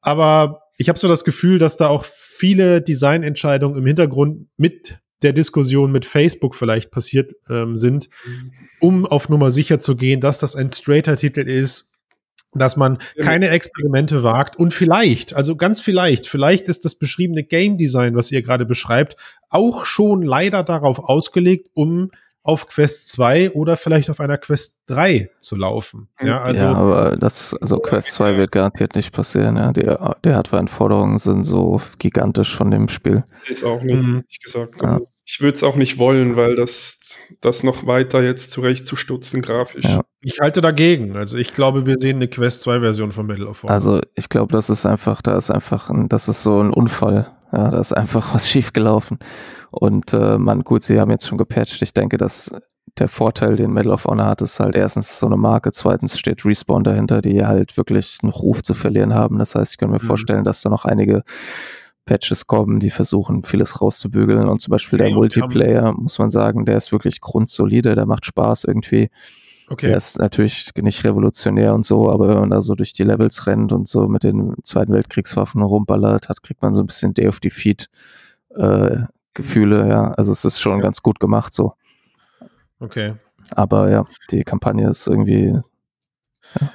Aber ich habe so das Gefühl, dass da auch viele Designentscheidungen im Hintergrund mit der Diskussion mit Facebook vielleicht passiert ähm, sind, um auf Nummer sicher zu gehen, dass das ein straighter Titel ist, dass man Ja. keine Experimente wagt und vielleicht, also ganz vielleicht, vielleicht ist das beschriebene Game Design, was ihr gerade beschreibt, auch schon leider darauf ausgelegt, um auf Quest 2 oder vielleicht auf einer Quest 3 zu laufen. Ja, also ja, aber das, also Quest 2 wird garantiert nicht passieren, ja. Die, die Hardware-Anforderungen sind so gigantisch von dem Spiel. Ist auch nicht, Mhm. ehrlich gesagt. Also, Ich würde es auch nicht wollen, weil das, das noch weiter jetzt zurechtzustutzen grafisch. Ja. ich halte dagegen. Also ich glaube, wir sehen eine Quest 2 Version von Medal of Honor. Also ich glaube, das ist einfach, da ist einfach ein, das ist so ein Unfall. Ja, da ist einfach [LAUGHS] was schiefgelaufen. Und äh, man, gut, sie haben jetzt schon gepatcht. Ich denke, dass der Vorteil, den Medal of Honor hat, ist halt erstens so eine Marke, zweitens steht Respawn dahinter, die halt wirklich einen Ruf zu verlieren haben. Das heißt, ich kann mir Mhm. vorstellen, dass da noch einige Patches kommen, die versuchen, vieles rauszubügeln. Und zum Beispiel der wir haben- Multiplayer, muss man sagen, der ist wirklich grundsolide, der macht Spaß irgendwie. okay. Der ist natürlich nicht revolutionär und so, aber wenn man da so durch die Levels rennt und so mit den Zweiten Weltkriegswaffen rumballert hat, kriegt man so ein bisschen Day of Defeat äh, Gefühle, ja. Also es ist schon Ja. ganz gut gemacht so. Okay. Aber ja, die Kampagne ist irgendwie,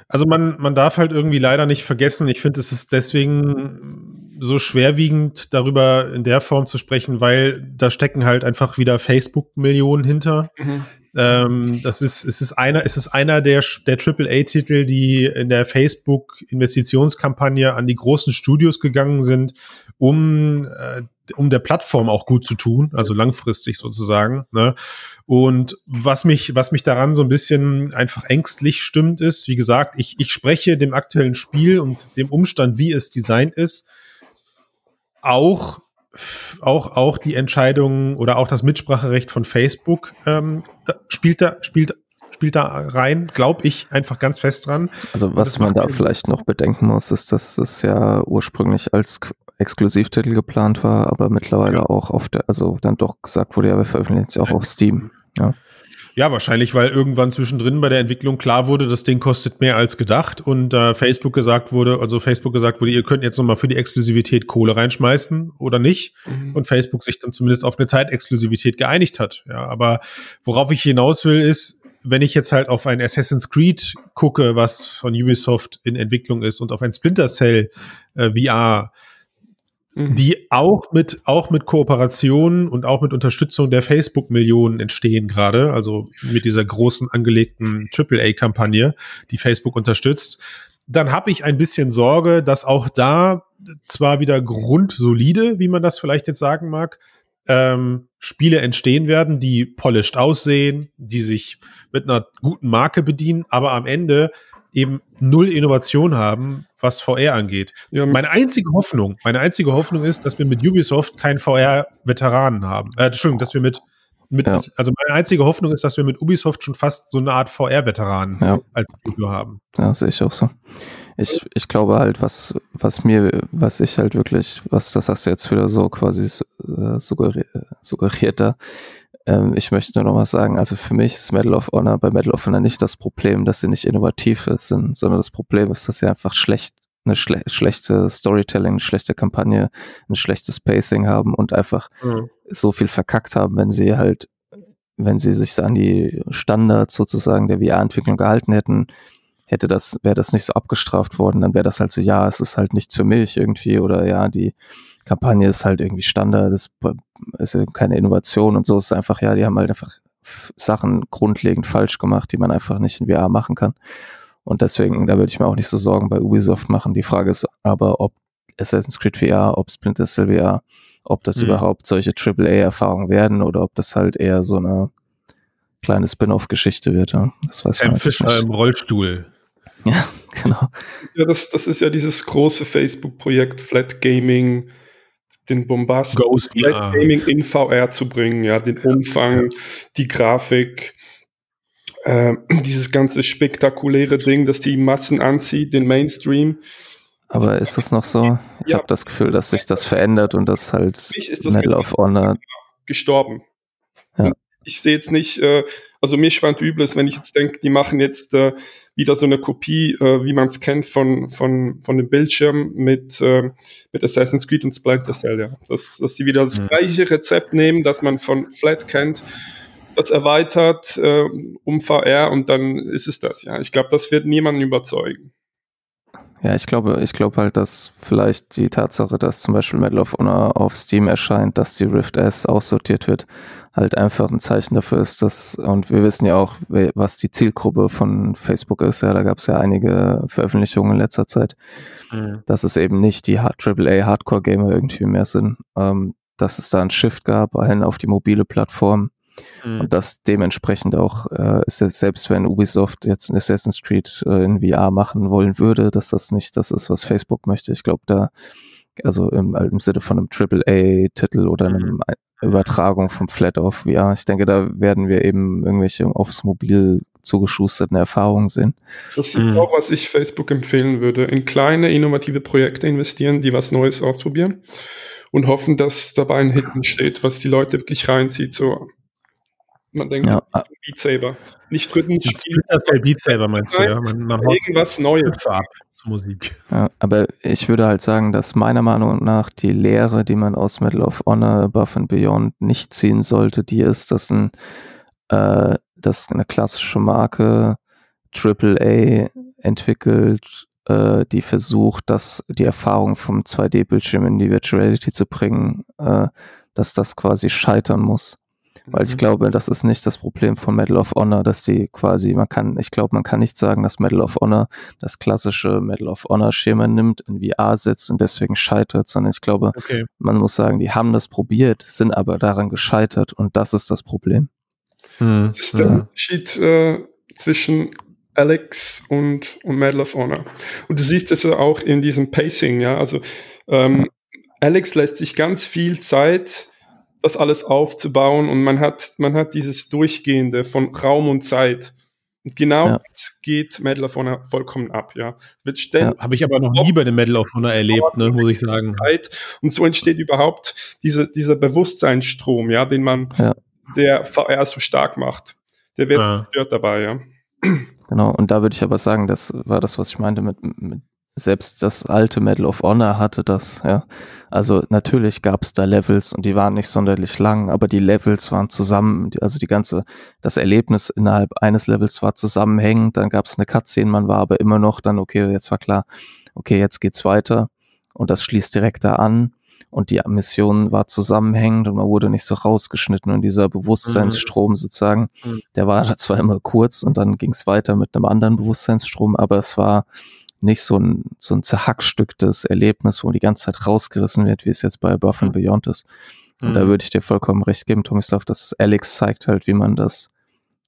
Also man, man darf halt irgendwie leider nicht vergessen, ich finde, es ist deswegen so schwerwiegend, darüber in der Form zu sprechen, weil da stecken halt einfach wieder Facebook-Millionen hinter. Mhm. Ähm, das ist, es ist einer, es ist einer der, der AAA-Titel, die in der Facebook-Investitionskampagne an die großen Studios gegangen sind, um, äh, um der Plattform auch gut zu tun, also langfristig sozusagen. Ne? Und was mich, was mich daran so ein bisschen einfach ängstlich stimmt, ist, wie gesagt, ich, ich spreche dem aktuellen Spiel und dem Umstand, wie es designt ist, auch auch, auch die Entscheidung oder auch das Mitspracherecht von Facebook ähm, spielt da, spielt, spielt da rein, glaube ich einfach ganz fest dran. Also was man da vielleicht noch bedenken muss, ist, dass es ja ursprünglich als Exklusivtitel geplant war, aber mittlerweile ja. auch auf der, also dann doch gesagt wurde, ja, wir veröffentlichen es ja auch auf Steam. Ja. Ja, wahrscheinlich, weil irgendwann zwischendrin bei der Entwicklung klar wurde, das Ding kostet mehr als gedacht und äh, Facebook gesagt wurde, also Facebook gesagt wurde, ihr könnt jetzt nochmal für die Exklusivität Kohle reinschmeißen oder nicht mhm. und Facebook sich dann zumindest auf eine Zeitexklusivität geeinigt hat. Ja, aber worauf ich hinaus will, ist, wenn ich jetzt halt auf ein Assassin's Creed gucke, was von Ubisoft in Entwicklung ist und auf ein Splinter Cell äh, VR, Mhm. die auch mit, auch mit Kooperationen und auch mit Unterstützung der Facebook-Millionen entstehen gerade, also mit dieser großen angelegten AAA-Kampagne, die Facebook unterstützt, dann habe ich ein bisschen Sorge, dass auch da zwar wieder grundsolide, wie man das vielleicht jetzt sagen mag, ähm, Spiele entstehen werden, die polished aussehen, die sich mit einer guten Marke bedienen, aber am Ende eben null Innovation haben, was VR angeht. Ja. Meine einzige Hoffnung, meine einzige Hoffnung ist, dass wir mit Ubisoft keinen VR-Veteranen haben. Äh, Entschuldigung, dass wir mit, mit ja. also meine einzige Hoffnung ist, dass wir mit Ubisoft schon fast so eine Art VR-Veteranen ja. als Studio haben. Ja, sehe ich auch so. Ich, ich glaube halt, was, was mir, was ich halt wirklich, was, das hast du jetzt wieder so quasi äh, suggeriert, suggeriert da, ähm, ich möchte nur noch was sagen. Also für mich ist Medal of Honor bei Medal of Honor nicht das Problem, dass sie nicht innovativ sind, sondern das Problem ist, dass sie einfach schlecht eine schle schlechte Storytelling, eine schlechte Kampagne, ein schlechtes Pacing haben und einfach mhm. so viel verkackt haben, wenn sie halt, wenn sie sich an die Standards sozusagen der VR-Entwicklung gehalten hätten, hätte das, wäre das nicht so abgestraft worden, dann wäre das halt so, ja, es ist halt nichts für mich irgendwie oder ja, die Kampagne ist halt irgendwie Standard, ist, ist keine Innovation und so. Es ist einfach, ja, die haben halt einfach Sachen grundlegend falsch gemacht, die man einfach nicht in VR machen kann. Und deswegen, da würde ich mir auch nicht so Sorgen bei Ubisoft machen. Die Frage ist aber, ob Assassin's Creed VR, ob Splinter Cell VR, ob das mhm. überhaupt solche AAA-Erfahrungen werden oder ob das halt eher so eine kleine Spin-off-Geschichte wird. Ja. Das weiß Sam man Fischer nicht. im Rollstuhl. [LAUGHS] Ja, genau. Ja, das, das ist ja dieses große Facebook-Projekt Flat Gaming, den Bombast Ghost ja. Gaming in VR zu bringen, ja, den Umfang, die Grafik, äh, [CLEARS THROAT] dieses ganze spektakuläre Ding, das die Massen anzieht, den Mainstream. Aber ist das noch so? Ich ja. habe das Gefühl, dass sich das verändert und dass halt das Medal of Honor gestorben. Ja. Ich sehe jetzt nicht, äh, also mir schwant Übles, wenn ich jetzt denke, die machen jetzt äh, wieder so eine Kopie, äh, wie man es kennt von, von, von dem Bildschirm mit, äh, mit Assassin's Creed und Splinter Cell, ja. Dass, dass die wieder das mhm. gleiche Rezept nehmen, das man von Flat kennt, das erweitert äh, um VR und dann ist es das, ja. Ich glaube, das wird niemanden überzeugen. Ja, ich glaube, ich glaube halt, dass vielleicht die Tatsache, dass zum Beispiel Medal of Honor auf Steam erscheint, dass die Rift S aussortiert wird, halt einfach ein Zeichen dafür ist, dass, und wir wissen ja auch, was die Zielgruppe von Facebook ist, ja, da gab es ja einige Veröffentlichungen in letzter Zeit, mhm. dass es eben nicht die AAA Hardcore Gamer irgendwie mehr sind, ähm, dass es da einen Shift gab, hin auf die mobile Plattform, Mhm. Und das dementsprechend auch äh, ist jetzt, selbst wenn Ubisoft jetzt ein Assassin's Creed äh, in VR machen wollen würde, dass das nicht das ist, was Facebook möchte. Ich glaube, da, also im, im Sinne von einem AAA-Titel oder einem mhm. Übertragung vom Flat auf VR, ich denke, da werden wir eben irgendwelche aufs Mobil zugeschusterten Erfahrungen sehen. Das ist mhm. auch, was ich Facebook empfehlen würde. In kleine, innovative Projekte investieren, die was Neues ausprobieren und hoffen, dass dabei ein Hit entsteht, was die Leute wirklich reinzieht. So man denkt, ja. Beat Saber. Nicht drücken. Das ist der Beat Saber, meinst du, ja? Man, man irgendwas Neues. Ab zur Musik. Ja, aber ich würde halt sagen, dass meiner Meinung nach die Lehre, die man aus Medal of Honor Above and Beyond nicht ziehen sollte, die ist, dass, ein, äh, dass eine klassische Marke AAA entwickelt, äh, die versucht, dass die Erfahrung vom 2D-Bildschirm in die Virtual Reality zu bringen, äh, dass das quasi scheitern muss. Weil ich mhm. glaube, das ist nicht das Problem von Medal of Honor, dass die quasi, man kann, ich glaube, man kann nicht sagen, dass Medal of Honor das klassische Medal of Honor Schema nimmt, in VR setzt und deswegen scheitert, sondern ich glaube, okay. man muss sagen, die haben das probiert, sind aber daran gescheitert und das ist das Problem. Hm. Das ist der Unterschied äh, zwischen Alex und, und Medal of Honor. Und du siehst es ja auch in diesem Pacing, ja, also ähm, Alex lässt sich ganz viel Zeit das alles aufzubauen und man hat, man hat dieses Durchgehende von Raum und Zeit. Und genau Ja. das geht Medal of Honor vollkommen ab, ja. Wird ständig Habe ich aber noch nie bei dem Medal of Honor erlebt, ne, muss ich sagen. Und so entsteht überhaupt diese, dieser Bewusstseinsstrom, ja, den man, Ja. der VR so stark macht. Der wird Ja. gestört dabei, ja. Genau, und da würde ich aber sagen, das war das, was ich meinte mit, mit selbst das alte Medal of Honor hatte das, ja. Also natürlich gab es da Levels und die waren nicht sonderlich lang, aber die Levels waren zusammen, also die ganze, das Erlebnis innerhalb eines Levels war zusammenhängend, dann gab es eine Cutscene, man war aber immer noch dann, okay, jetzt war klar, okay, jetzt geht's weiter und das schließt direkt da an und die Mission war zusammenhängend und man wurde nicht so rausgeschnitten und dieser Bewusstseinsstrom sozusagen, Mhm. der war da zwar immer kurz und dann ging's weiter mit einem anderen Bewusstseinsstrom, aber es war nicht so ein, so ein zerhackstücktes Erlebnis, wo die ganze Zeit rausgerissen wird, wie es jetzt bei Above and Beyond ist. Und da Mhm. würde ich dir vollkommen recht geben, Tomislav, dass Alex zeigt halt, wie man das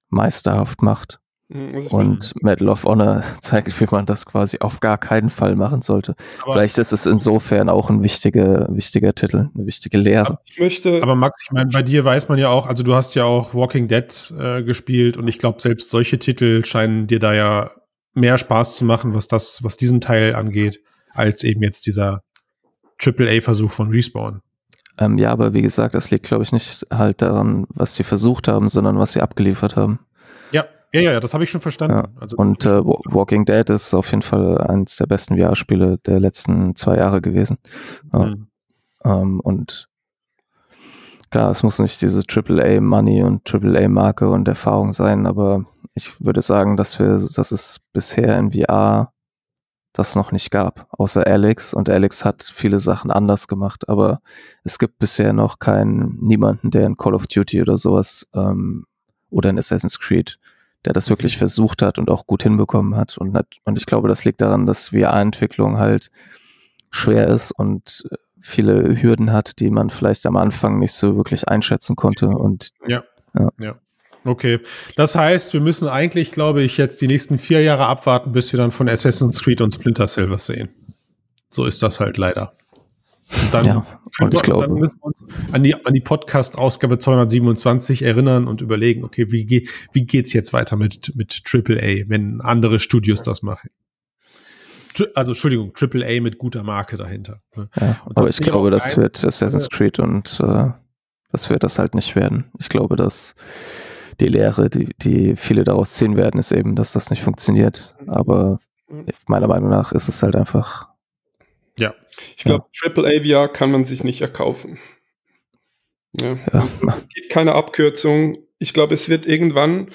meisterhaft macht. Mhm, Und Medal of Honor [LAUGHS] zeigt, wie man das quasi auf gar keinen Fall machen sollte. Aber- Vielleicht ist es insofern auch ein wichtiger, wichtiger Titel, eine wichtige Lehre. Ich möchte, Aber Max, ich meine, bei dir weiß man ja auch, also du hast ja auch Walking Dead äh, gespielt und ich glaube, selbst solche Titel scheinen dir da ja mehr Spaß zu machen, was das, was diesen Teil angeht, als eben jetzt dieser AAA-Versuch von Respawn. Ähm, ja, aber wie gesagt, das liegt, glaube ich, nicht halt daran, was sie versucht haben, sondern was sie abgeliefert haben. Ja, ja, ja, das habe ich schon verstanden. Ja. Also, Und äh, Wa- Walking Dead ist auf jeden Fall eines der besten VR-Spiele der letzten zwei Jahre gewesen. Ja. Mhm. Ähm, und klar, es muss nicht diese AAA-Money und AAA-Marke und Erfahrung sein, aber ich würde sagen, dass wir, dass es bisher in VR das noch nicht gab, außer Alex. Und Alex hat viele Sachen anders gemacht, aber es gibt bisher noch keinen, niemanden, der in Call of Duty oder sowas ähm, oder in Assassin's Creed, der das wirklich versucht hat und auch gut hinbekommen hat. Und, nat- und ich glaube, das liegt daran, dass VR-Entwicklung halt schwer ist und äh, viele Hürden hat, die man vielleicht am Anfang nicht so wirklich einschätzen konnte. Und Okay. Das heißt, wir müssen eigentlich, glaube ich, jetzt die nächsten vier Jahre abwarten, bis wir dann von Assassin's Creed und Splinter Cell was sehen. So ist das halt leider. Und dann, ja, und ich dann glaube, müssen wir uns an die, an die Podcast-Ausgabe 227 erinnern und überlegen, okay, wie, geht wie geht's jetzt weiter mit, mit AAA, wenn andere Studios das machen? Also, Entschuldigung, AAA mit guter Marke dahinter. ne? ja, aber ich glaube, das wird Assassin's Creed und äh, das wird das halt nicht werden. Ich glaube, dass die Lehre, die, die viele daraus ziehen werden, ist eben, dass das nicht funktioniert. Aber meiner Meinung nach ist es halt einfach, Ja. ich glaube, AAA VR kann man sich nicht erkaufen. Ja. ja, gibt keine Abkürzung. Ich glaube, es wird irgendwann,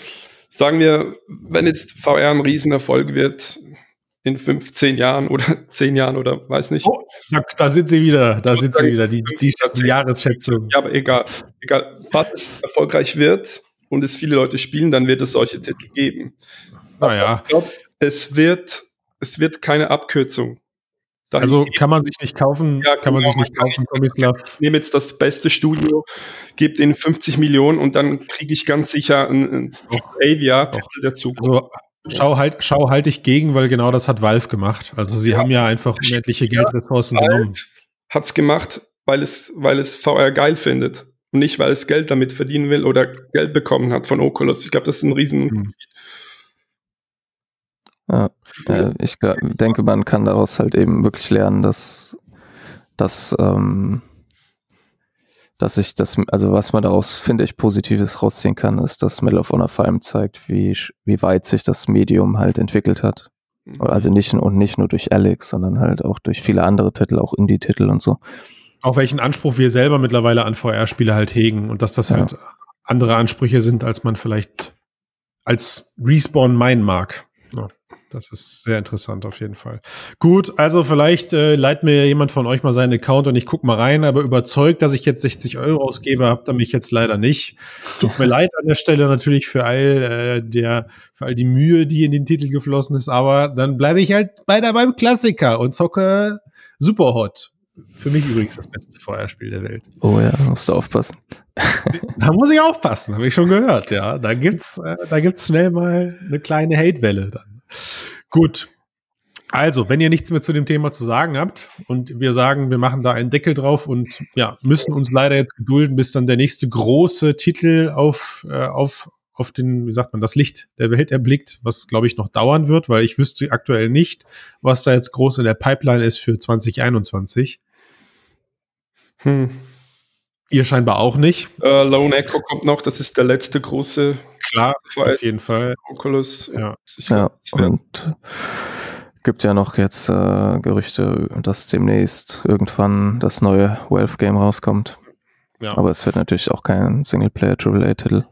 sagen wir, wenn jetzt VR ein Riesenerfolg wird, in 15 Jahren oder [LAUGHS] 10 Jahren oder weiß nicht. Oh, da, da sind sie wieder, da sind sie wieder, die, die, die Jahresschätzung. Ja, aber egal. Egal, falls es erfolgreich wird und es viele Leute spielen, dann wird es solche Titel geben. Naja, Ich glaube, es wird, es wird keine Abkürzung. also kann man sich nicht kaufen, Ja, kann man genau, sich nicht kaufen, Tomislav. ich nehme jetzt das beste Studio, gebe ihnen 50 Millionen und dann kriege ich ganz sicher ein, ein AVR-Titel dazu. Also schau halt, schau halt dich gegen, weil genau das hat Valve gemacht. Also sie Ja. haben ja einfach unendliche Geldressourcen genommen. hat es gemacht, weil es, weil es VR geil findet und nicht, weil es Geld damit verdienen will oder Geld bekommen hat von Oculus. Ich glaube, das ist ein riesen Hm. ja, äh, ich glaub, denke, man kann daraus halt eben wirklich lernen, dass, dass, ähm, dass ich das, also was man daraus, finde ich, Positives rausziehen kann, ist, dass Medal of Honor vor allem zeigt, wie, wie weit sich das Medium halt entwickelt hat. Also nicht, und nicht nur durch Alex, sondern halt auch durch viele andere Titel, auch Indie-Titel und so. Auch welchen Anspruch wir selber mittlerweile an VR-Spiele halt hegen und dass das Ja. halt andere Ansprüche sind, als man vielleicht als Respawn meinen mag. Das ist sehr interessant auf jeden Fall. Gut, also vielleicht äh, leitet mir jemand von euch mal seinen Account und ich guck mal rein, aber überzeugt, dass ich jetzt 60 Euro ausgebe, habt ihr mich jetzt leider nicht. Tut mir leid an der Stelle natürlich für all äh, der, für all die Mühe, die in den Titel geflossen ist, aber dann bleibe ich halt weiter beim Klassiker und zocke Superhot. Für mich übrigens das beste VR-Spiel der Welt. Oh ja, musst du aufpassen. [LAUGHS] Da muss ich aufpassen, habe ich schon gehört, ja. Da gibt's, äh, da gibt's schnell mal eine kleine Hatewelle dann. Gut. Also, wenn ihr nichts mehr zu dem Thema zu sagen habt und wir sagen, wir machen da einen Deckel drauf und ja, müssen uns leider jetzt gedulden, bis dann der nächste große Titel auf, äh, auf auf den, wie sagt man, das Licht der Welt erblickt, was glaube ich noch dauern wird, weil ich wüsste aktuell nicht, was da jetzt groß in der Pipeline ist für 2021. Hm. Ihr scheinbar auch nicht. Äh, Lone Echo kommt noch, das ist der letzte große. Klar, auf jeden Fall. Oculus. Ja, ja und gibt ja noch jetzt äh, Gerüchte, dass demnächst irgendwann das neue Valve-Game rauskommt. Ja. Aber es wird natürlich auch kein Singleplayer-AAA-Titel.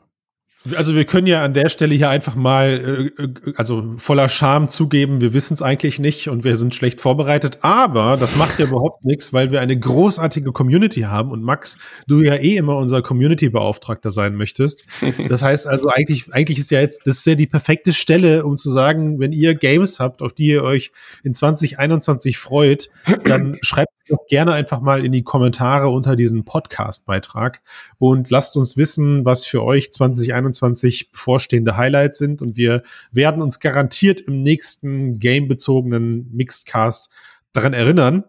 Also wir können ja an der Stelle hier einfach mal, äh, äh also voller Scham zugeben, wir wissen es eigentlich nicht und wir sind schlecht vorbereitet, aber das macht ja überhaupt nichts, weil wir eine großartige Community haben. Und Max, du ja eh immer unser Community-Beauftragter sein möchtest. Das heißt also eigentlich, eigentlich ist ja jetzt, das ist ja die perfekte Stelle, um zu sagen, wenn ihr Games habt, auf die ihr euch in 2021 freut, dann [CLEARS THROAT] schreibt doch gerne einfach mal in die Kommentare unter diesem Podcast-Beitrag. Und lasst uns wissen, was für euch 2021 bevorstehende Highlights sind. Und wir werden uns garantiert im nächsten game-bezogenen Mixedcast daran erinnern.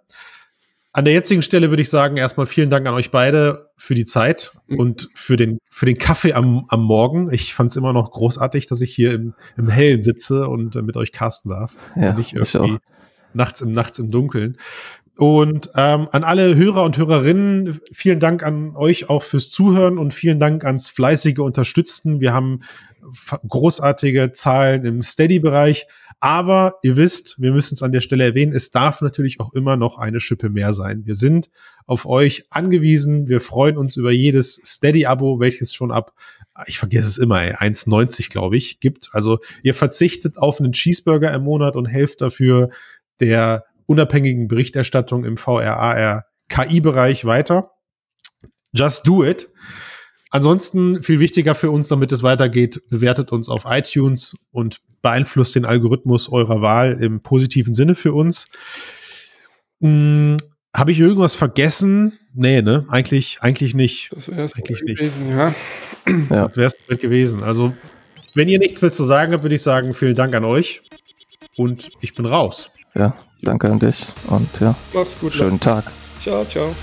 An der jetzigen Stelle würde ich sagen, erstmal vielen Dank an euch beide für die Zeit und für den, für den Kaffee am, am Morgen. Ich fand es immer noch großartig, dass ich hier im, im Hellen sitze und äh, mit euch casten darf. Ja, und nicht irgendwie nachts im, nachts im Dunkeln. Und ähm, an alle Hörer und Hörerinnen, vielen Dank an euch auch fürs Zuhören und vielen Dank ans fleißige Unterstützen. Wir haben großartige Zahlen im Steady-Bereich. Aber ihr wisst, wir müssen es an der Stelle erwähnen, es darf natürlich auch immer noch eine Schippe mehr sein. Wir sind auf euch angewiesen. Wir freuen uns über jedes Steady-Abo, welches schon ab, ich vergesse es immer, 1,90 glaube ich, gibt. Also ihr verzichtet auf einen Cheeseburger im Monat und helft dafür der unabhängigen Berichterstattung im VRAR KI-Bereich weiter. Just do it. Ansonsten viel wichtiger für uns, damit es weitergeht, bewertet uns auf iTunes und beeinflusst den Algorithmus eurer Wahl im positiven Sinne für uns. Hm, Habe ich irgendwas vergessen? Nee, ne? Eigentlich, eigentlich nicht. Das wäre es gewesen, ja. ja. Das wäre es gewesen. Also, wenn ihr nichts mehr zu sagen habt, würde ich sagen, vielen Dank an euch. Und ich bin raus. Ja, danke an dich und ja. Mach's gut. Schönen Tag. Ciao, ciao.